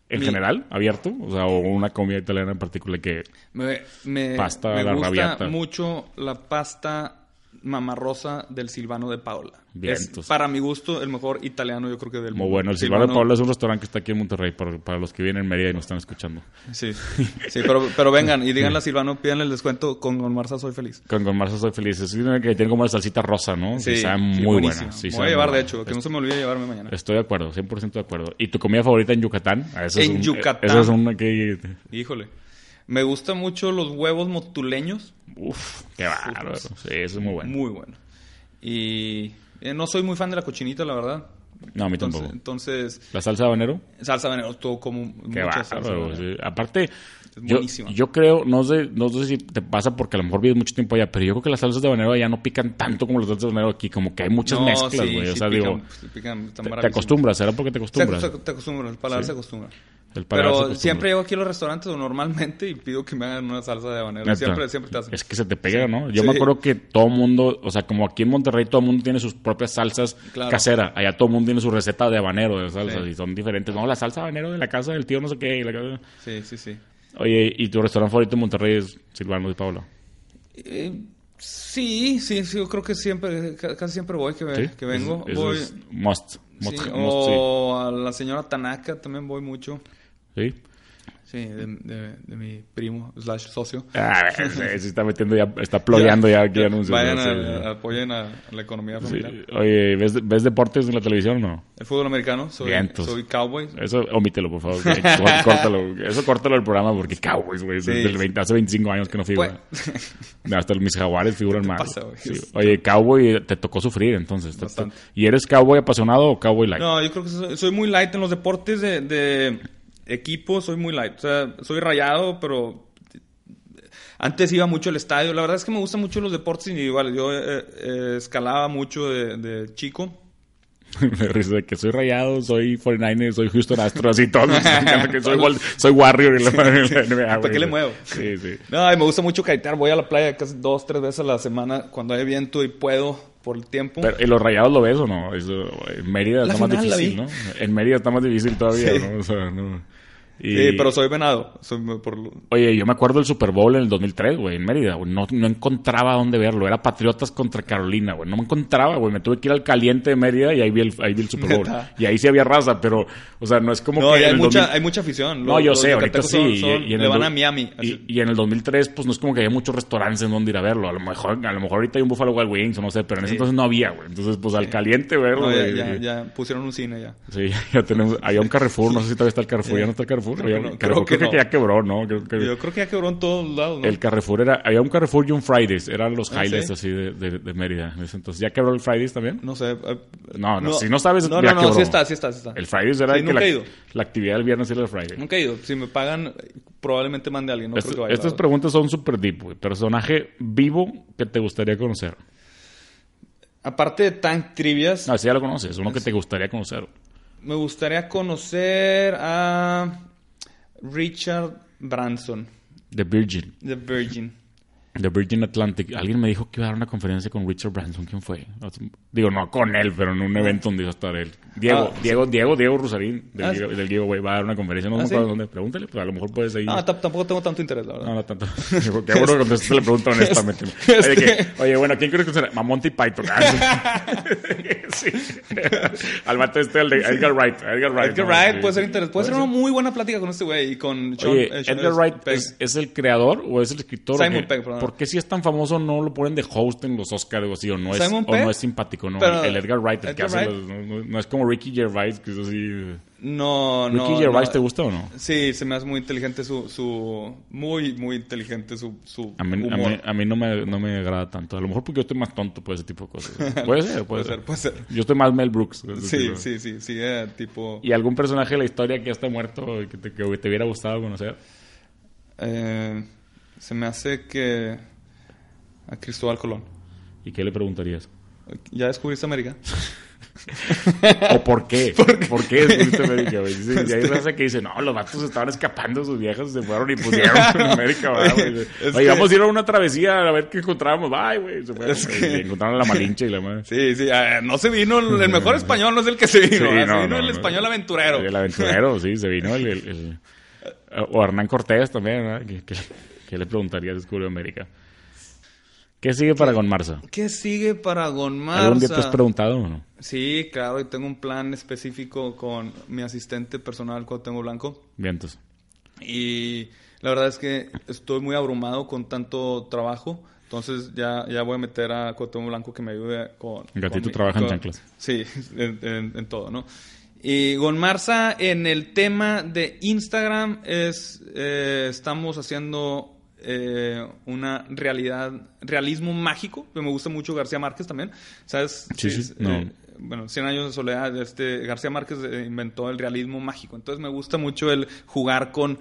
¿En Mi- general? ¿Abierto? O sea, o una comida italiana en particular que... Me, me, Pasta me la gusta rabiata. mucho la pasta mamarrosa del Silvano de Paula. Bien, es, entonces. para mi gusto, el mejor italiano, yo creo que del Muy mundo. bueno. El Silvano de Paula es un restaurante que está aquí en Monterrey para, para los que vienen en Mérida y nos están escuchando. Sí, sí pero, pero vengan y díganle a Silvano, pídanle el descuento con, con Marza, soy feliz. Con, con Marza soy feliz. Es una que tiene como una salsita rosa, ¿no? Sí, muy buena. Sí, voy a llevar, muy de hecho, que no se me olvide llevarme mañana. Estoy de acuerdo, 100% de acuerdo. ¿Y tu comida favorita en Yucatán? Ah, eso es En un- Yucatán. Eso es una que... Híjole. Me gustan mucho los huevos motuleños. Uf, qué bárbaro. Sí, eso es muy bueno. Muy bueno. Y eh, no soy muy fan de la cochinita, la verdad. No, a mí entonces, tampoco. Entonces, ¿La salsa de habanero? salsa de veneno, todo como Qué mucha salsa bárbaro. habanero. sí. Aparte, yo, buenísima. yo creo, no sé, no sé si te pasa porque a lo mejor vives mucho tiempo allá, pero yo creo que las salsas de habanero allá no pican tanto como las salsas de habanero aquí, como que hay muchas No, mezclas, sí, güey. o sea, digo, pican, te, te acostumbras, ¿será porque te acostumbras? se- te acostumbras, el paladar Sí. se acostumbra. El Pero siempre llego aquí a los restaurantes o normalmente y pido que me hagan una salsa de habanero. Neta. Siempre, siempre te hacen. Es que se te pega, ¿no? Yo Sí. me acuerdo que todo mundo, o sea, como aquí en Monterrey todo el mundo tiene sus propias salsas Claro. caseras. Allá todo el mundo tiene su receta de habanero de salsas Sí. y son diferentes. No, la salsa habanero de la casa del tío no sé qué. y la casa- Sí, sí, sí. Oye, ¿y tu restaurante favorito en Monterrey es Silvano y Paula? Eh, sí, sí, sí, yo creo que siempre, ca- casi siempre voy, que, ¿Sí? que vengo. Eso voy, es must. sí, Must, must, o a la señora Tanaka también voy mucho. sí. ¿Sí? Sí, de, de- de mi primo, slash socio. Ah, sí, se está metiendo ya, está ployando ya aquí anuncios. Vayan, ¿no? Sí, a- apoyen a, a la economía sí. familiar. Sí. Oye, ¿ves, ¿ves deportes en la televisión o no? El fútbol americano, soy, Vientos. soy cowboy. Eso omítelo, por favor. córtalo. Eso córtalo del programa porque Cowboys, güey. Sí. desde el 20 hace 25 años que no figura. Pues, Hasta mis jaguares figuran más. pasa? Sí. Oye, Cowboy, te tocó sufrir entonces. Te- Bastante. ¿Y eres Cowboy apasionado o Cowboy light? no, yo creo que soy, soy muy light en los deportes de, de equipo, soy muy light. O sea, soy rayado, pero antes iba mucho al estadio. La verdad es que me gustan mucho los deportes individuales. Yo eh, eh, escalaba mucho de, de chico. Me risa de que soy rayado, soy 49 soy Houston Astros y todo. que soy, soy Warrior y la, NBA, ¿Para qué le muevo? Sí, sí. No, me gusta mucho kitear. Voy a la playa casi dos, tres veces a la semana cuando hay viento y puedo por el tiempo. Pero, ¿Y los rayados lo ves o no? Eso, en Mérida La está más difícil. ¿no? En Mérida está más difícil todavía, Sí. ¿no? O sea, no. Y- Sí, pero soy venado. Soy por lo- Oye, yo me acuerdo del Super Bowl en el 2003, güey, en Mérida, güey. No, no encontraba dónde verlo. Era Patriotas contra Carolina, güey. No me encontraba, güey. Me tuve que ir al caliente de Mérida y ahí vi el, ahí vi el Super Bowl. Y ahí sí había raza, pero, o sea, no es como No, que. y hay mucha, 2000 hay mucha afición. No, Los- yo sé, ahorita sí. son- y- son- y en le el van a Miami. así. Y, y en el 2003, pues no es como que había muchos restaurantes en donde ir a verlo. A lo mejor, a lo mejor ahorita hay un Buffalo Wild Wings o no sé, pero en ese Sí. entonces no había, güey. Entonces, pues al caliente verlo, No, ya, ya, ya pusieron un cine ya. Sí, ya tenemos. Había un Carrefour, no sé si todavía está el Carrefour. ¿Ya no está el Carrefour? Creo que Había- no, Carrefour creo que creo que no. ya quebró, ¿no? Creo que- Yo creo que ya quebró en todos lados, ¿no? el Carrefour era, había un Carrefour y un Fridays, eran los Ah, highlights ¿sí? así de, de, de Mérida. Entonces, ¿ya quebró el Fridays también? No sé. eh, No, no, si no sabes, No, ya no, no, quebró. sí está, sí está, sí está. El Fridays era Sí, el que la, actividad del viernes era el Friday. Nunca he ido. Si me pagan, probablemente mande a alguien. No Esto- creo que vaya. estas verdad. preguntas son súper deep, güey. Personaje vivo que te gustaría conocer. Aparte de Tank Trivias, No, ese ya lo conoces, es uno que te gustaría conocer. me gustaría conocer a Richard Branson, The Virgin. The Virgin. The Virgin Atlantic. Alguien me dijo que iba a dar una conferencia con Richard Branson. ¿Quién fue? Digo, no con él, pero en un evento donde iba a estar él. Diego, Ah, Diego, Diego, Diego Rusarín del, Ah, del Giveaway va a dar una conferencia. No Ah, me ¿sí? acuerdo dónde. Pregúntale, pues a lo mejor puedes. No, t- tampoco tengo tanto interés, la verdad. No, no tanto. Qué bueno que contestaste la pregunta honestamente. Es Oye, que- oye, bueno, ¿quién crees que será? A Monty Python. Ah, sí. sí. Al vato este, el de Edgar Wright. Edgar Wright. Edgar ¿no? Wright Sí, puede ser sí. interesante. Puede ser una muy buena plática con este güey y con Oye, eh, Edgar Wright es, es el creador o es el escritor. Simon? Pegg, perdón. ¿Por qué si es tan famoso no lo ponen de host en los Oscars o así? O no es, o no es simpático, ¿no? pero el Edgar Wright, el que Edgar hace Wright- los- no, es como Ricky Gervais, que es así. No, no. ¿Ricky Gervais no. te gusta o no? Sí, se me hace muy inteligente su... su muy, muy inteligente su, su A mí, a humor. mí, a mí no, me, no me agrada tanto. A lo mejor porque yo estoy más tonto por ese tipo de cosas. Puede ser, puede, Puede ser. ser, puede ser. Yo estoy más Mel Brooks. Sí, sí, sí, sí, eh, tipo... ¿Y algún personaje de la historia que ya está muerto y que te, que te hubiera gustado conocer? eh, se me hace que... A Cristóbal Colón. ¿Y qué le preguntarías? ¿Ya descubriste América? ¿O por qué? ¿Por qué descubriste América, güey? Dice- Y hay raza que dice, no, los vatos estaban escapando, sus viejas se fueron y pusieron en América, Oye, que- vamos a ir a una travesía a ver qué encontrábamos. Bye, güey. Se fueron. Que- encontraron la Malinche y la madre. Sí, sí, eh, no se vino, el el mejor español no es el que se vino, Sí, no, se vino no, el no. español aventurero. El aventurero, sí, se vino el... el- el- o Hernán Cortés también, ¿verdad? ¿Qué, qué- le preguntarías descubrió América? ¿Qué sigue para Gonmarza? ¿Qué sigue para Gonmarza? ¿Algún día te has preguntado o no? Sí, claro, y tengo un plan específico con mi asistente personal, Cuauhtémoc Blanco. Vientos. Y la verdad es que estoy muy abrumado con tanto trabajo. Entonces ya, ya voy a meter a Cuauhtémoc Blanco que me ayude con... Gatito con mi- trabaja en chanclas. Sí, en, en- en todo, ¿no? Y Gonmarza, en el tema de Instagram, es eh, estamos haciendo eh, una realidad, realismo mágico. Me gusta mucho García Márquez también. ¿Sabes? Sí, sí, es, no. eh, bueno, 100 años de soledad, este García Márquez eh, inventó el realismo mágico. Entonces me gusta mucho el jugar con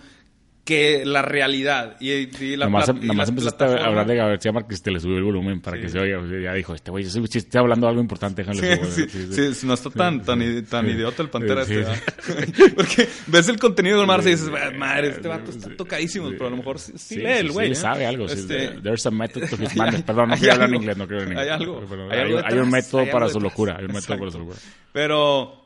que la realidad y, y la nomás nomás la empezaste a hablar de García Márquez, te le subió el volumen para Sí. que se oiga. Ya dijo, este güey, si estoy hablando de algo importante, déjale Sí, sí, sí, no está tan, tan, tan idiota el pantera este. Porque ves el contenido del Marce y dices, madre, este vato está tocadísimo, pero a lo mejor sí, lee el güey. sí, ¿eh? sabe algo. Este, There's a method to his hay- madness. Perdón, no hay quiero hablar en algo. inglés, no hablar en Hay inglés. algo. Pero Hay hay, algo hay un método hay para algo su locura. Hay un método para su locura. Pero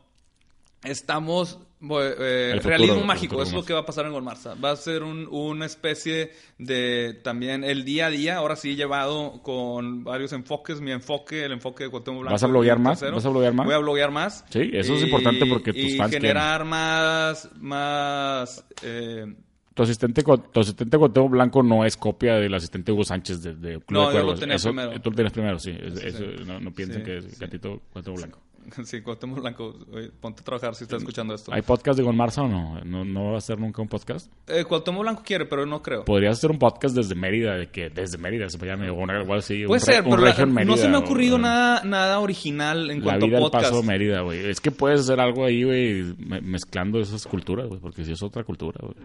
estamos. Bu- eh, futuro, realismo mágico, es lo que va a pasar en Golmarza. Va a ser un- una especie de también el día a día, ahora sí llevado con varios enfoques. Mi enfoque, el enfoque de Cuauhtémoc Blanco. ¿Vas a bloguear y más? tercero. ¿Vas a bloguear más? Voy a bloguear más. Sí, eso es importante porque tus y fans generar más. más eh, Tu asistente, tu asistente Cuauhtémoc Blanco no es copia del asistente Hugo Sánchez de, de Club No, de yo lo Cuervos. tenía Eso- primero. Tú lo tienes primero, sí. Sí, eso, sí. No, no piensen Sí, que es gatito Cuauhtémoc Blanco. sí, Cuauhtémoc Blanco. oye, ponte a trabajar si estás escuchando esto. ¿Hay podcast de Gonmarza o no? no? ¿No va a hacer nunca un podcast? Eh, Cuauhtémoc Blanco quiere, pero no creo. Podrías hacer un podcast desde Mérida, de que desde Mérida se llame, o algo así. un Puede re- ser, un pero la- no Mérida, se me ha ocurrido o- nada, nada original en La cuanto vida a podcast. paso Mérida, güey. Es que puedes hacer algo ahí, güey, me- mezclando esas culturas, güey, porque si es otra cultura, güey.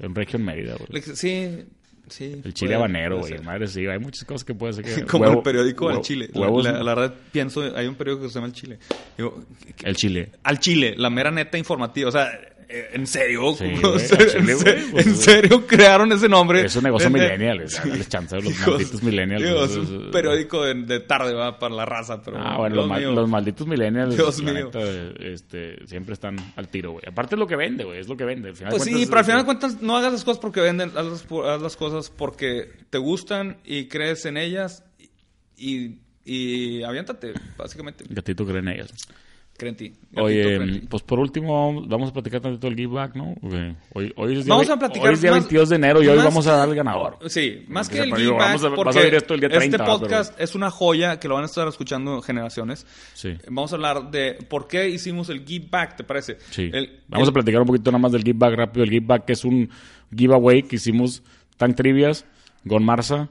En Región Mérida, güey. Le- Sí, sí. El chile puede- habanero, puede güey. ser. Madre, sí, hay muchas cosas que puedes hacer. que- Como huevo- el periódico huevo- al Chile. Huevos, la- la verdad, pienso, hay un periódico que se llama El Chile. Digo, ¿qué- el chile. al Chile, la mera neta informativa. O sea, ¿en serio? Sí, güey, Chile, ¿en, güey, pues, en serio crearon ese nombre? Es un negocio En- millennial, chance a los malditos millennials. es un periódico de, de tarde, va, para la raza, pero... Ah, bueno, los, ma- mío. los malditos millennials, Dios la mío. neta, este, siempre están al tiro, güey. Aparte es lo que vende, güey, es lo que vende. Al final de Pues sí, pero al final de cuentas no hagas las cosas porque venden, haz las, por- haz las cosas porque te gustan y crees en ellas y, y aviéntate, básicamente. Gatito creen ellas. Cree en ti. Gatito, Oye, ti. pues por último, vamos a platicar tantito del give back, ¿no? Hoy, hoy es día, Vamos a platicar hoy es día más- 22 de enero y hoy vamos a dar al ganador. Sí, más que el give back, vamos a- porque esto el día 30, este pero- podcast es una joya que lo van a estar escuchando generaciones. Sí. Vamos a hablar de por qué hicimos el give back, ¿te parece? Sí. El- Vamos el- a platicar un poquito nada más del give back rápido. El give back es un giveaway que hicimos Tank Trivias, Gon Marza,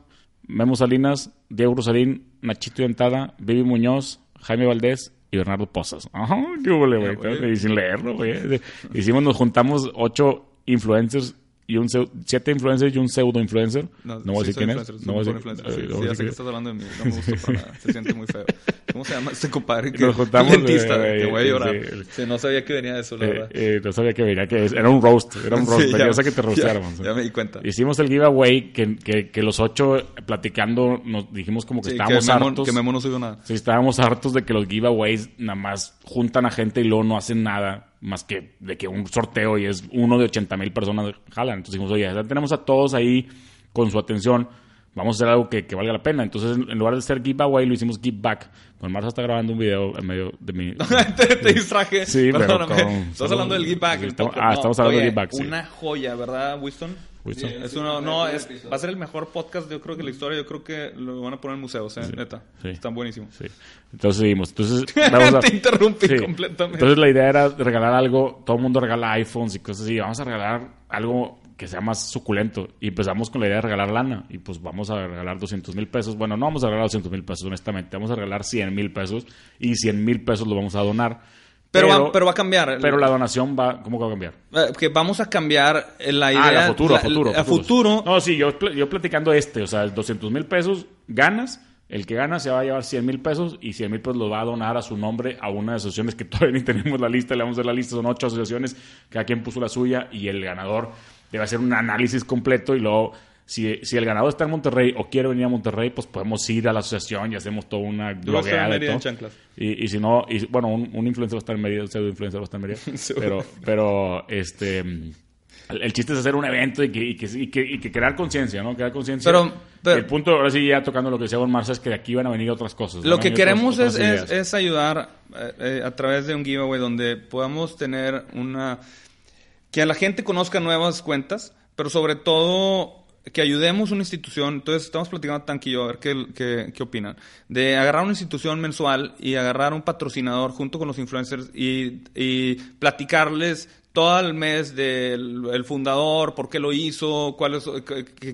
Memo Salinas, Diego Rosarín, Nachito Dentada, Vivi Muñoz, Jaime Valdés y Bernardo Pozas. Ajá, qué güey. Y sin leerlo, güey. Hicimos, nos juntamos ocho influencers y un siete influencers y un pseudo influencer. No, voy a decir quién es. No voy a decir. influencer, sí, no sí, voy a ya sé que estás hablando de mí. No me gustó para nada. Se siente muy feo. ¿Cómo se llama este compadre? Que, Nos juntamos, dentista, eh, que voy a llorar. sí. Sí, no sabía que venía de eso, la Eh, verdad. eh, no sabía que venía, que es- era un roast, era un roast, Sí, pero ya- yo sé que te ya- rosteáramos. Ya, me di cuenta. Hicimos el giveaway que, que, que los ocho platicando nos dijimos como que Sí, estábamos que Memo, hartos. que Memo no subió nada. Sí, estábamos hartos de que los giveaways nada más juntan a gente y luego no hacen nada más que de que un sorteo y es uno de 80 mil personas jalan. Entonces dijimos, oye, ya tenemos a todos ahí con su atención, vamos a hacer algo que, que valga la pena. Entonces, en en lugar de ser giveaway, lo hicimos give back. Con Marza está grabando un video en medio de mi... te, te distraje. Sí, pero Perdóname. con- Estás hablando del give back. Sí, estamos- ah, estamos hablando oye, del give back, sí. Una joya, ¿verdad, Winston? Sí, no, es, va a ser el mejor podcast, yo creo que la historia, yo creo que lo van a poner en museos, ¿eh? neta. sí. Están buenísimos. Sí. Entonces seguimos. Entonces, vamos a- Te interrumpí Sí. completamente. Entonces la idea era regalar algo, todo el mundo regala iPhones y cosas así, vamos a regalar algo que sea más suculento. Y empezamos con la idea de regalar lana. Y pues vamos a regalar 200 mil pesos. Bueno, no vamos a regalar 200 mil pesos, honestamente. Vamos a regalar 100 mil pesos. Y 100 mil pesos lo vamos a donar. Pero, va, pero va a cambiar. pero la donación va, ¿cómo que va a cambiar? Eh, que vamos a cambiar la idea. Ah, futuro, la- a futuro. A futuros. futuro. No, sí, yo, yo platicando este, o sea, 200 mil pesos ganas. El que gana se va a llevar 100 mil pesos y 100 mil pesos los va a donar a su nombre a una de las asociaciones que todavía ni tenemos la lista, le vamos a dar la lista, son ocho asociaciones, cada quien puso la suya y el ganador debe hacer un análisis completo y luego, si, si el ganador está en Monterrey o quiere venir a Monterrey, pues podemos ir a la asociación y hacemos toda una blogueada y en. Y, y si no, y, bueno, un, un influencer va a estar en Mérida, un pseudo influencer va a estar en Mérida. pero, pero, este, el, el chiste es hacer un evento y que, y que, y que, y que crear conciencia, ¿no? Crear conciencia. Pero- pero- el punto, ahora sí, ya tocando lo que decía Don Marza, es que de aquí van a venir otras cosas. Lo que otras- queremos otras es, ideas. es, es ayudar eh, eh, a través de un giveaway donde podamos tener una... Que a la gente conozca nuevas cuentas, pero sobre todo que ayudemos una institución. Entonces, estamos platicando yo, a ver qué, qué, qué opinan. De agarrar una institución mensual y agarrar un patrocinador junto con los influencers y, y platicarles todo el mes del el fundador, por qué lo hizo, cuál es,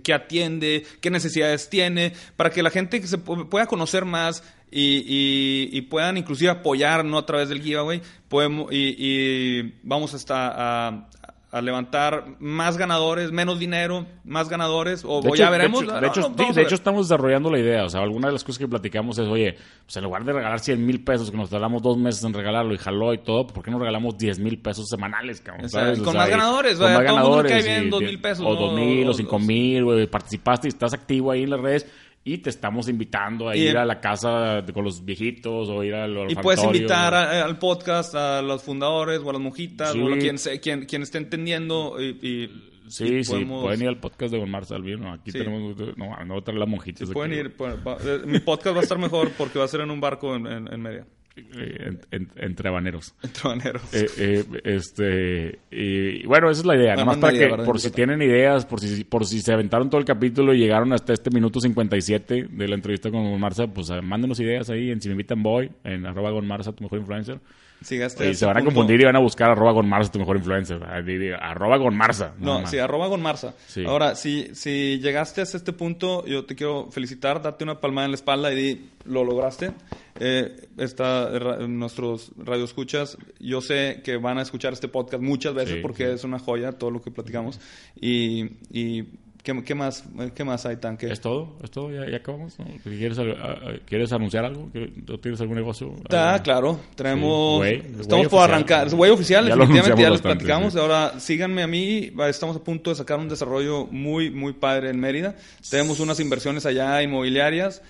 qué, atiende, qué necesidades tiene, para que la gente se pu- pueda conocer más y, y- puedan inclusive apoyar ¿no? a través del giveaway. Podemos, y, y vamos hasta a, a levantar más ganadores, menos dinero, más ganadores, o, ya veremos. De hecho, de hecho, no, sí, vamos de hecho estamos desarrollando la idea. O sea, alguna de las cosas que platicamos es, oye, pues en lugar de regalar 100 mil pesos, que nos tardamos dos meses en regalarlo y jaló y todo, ¿por qué no regalamos 10 mil pesos semanales, cabrón? O sea, ¿sabes? con O sea, más ganadores, Con más todo el mundo le cae ganadores. bien y- 2,000 pesos, O ¿no? 2 mil o O- 5 mil, güey. Participaste y estás activo ahí en las redes y te estamos invitando a Y- ir a la casa de- con los viejitos o ir al Y puedes invitar a- al podcast a los fundadores o a las monjitas Sí. o a quien, quien, quien esté entendiendo y, y- Sí, sí, podemos- pueden ir al podcast de Don Marza Albino. Aquí Sí. tenemos. No, no las monjitas. sí, pueden ir. pueden- va- eh, mi podcast va a estar mejor porque va a ser en un barco en, en, en media. Eh, en- en- entre habaneros. Entre. Eh, eh, este y bueno esa es la idea nomás no para idea, que ¿verdad? por si tienen ideas por si por si se aventaron todo el capítulo y llegaron hasta este minuto 57 de la entrevista con Marza pues eh, mándenos ideas ahí en si me invitan voy en arroba Gon Marza tu mejor influencer y se van a punto- confundir y van a buscar arroba Gon Marza tu mejor influencer Ah, arroba Gon Marza nada No, más. sí, arroba con Marza. Sí. Ahora, si, si llegaste hasta este punto, yo te quiero felicitar, date una palmada en la espalda y di, lo lograste. Eh, está, ra- nuestros radioescuchas, yo sé que van a escuchar este podcast muchas veces Sí, porque sí. es una joya todo lo que platicamos. Y, y ¿qué, qué más, ¿qué más hay, Tanque? es todo es todo ya, ya acabamos ¿no? ¿Quieres, al- a- a- ¿Quieres anunciar algo? ¿No tienes algún negocio? Está, ¿Algo? claro. Tenemos. Sí, güey, estamos por arrancar. Es güey oficial, Ya definitivamente. Ya les bastante, platicamos. sí. Ahora síganme a mí. Estamos a punto de sacar un desarrollo muy, muy padre en Mérida. Tenemos unas inversiones allá inmobiliarias.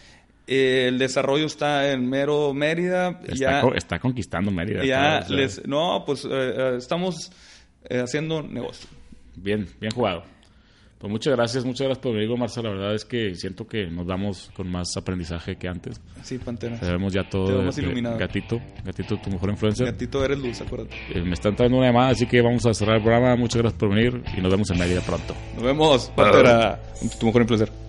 Eh, el desarrollo está en mero Mérida. Está, ya, está conquistando Mérida ya está, les. No, pues eh, eh, estamos eh, haciendo negocio. Bien, bien jugado. Pues muchas gracias, muchas gracias por venir, Marcia. La verdad es que siento que nos damos con más aprendizaje que antes. Sí, Pantera. Sabemos ya todo. Te de iluminado. Gatito, Gatito, tu mejor influencer. Gatito eres luz, acuérdate. Eh, me están trayendo una llamada, así que vamos a cerrar el programa. Muchas gracias por venir y nos vemos en Mérida pronto. Nos vemos, Pantera. Tu mejor influencer.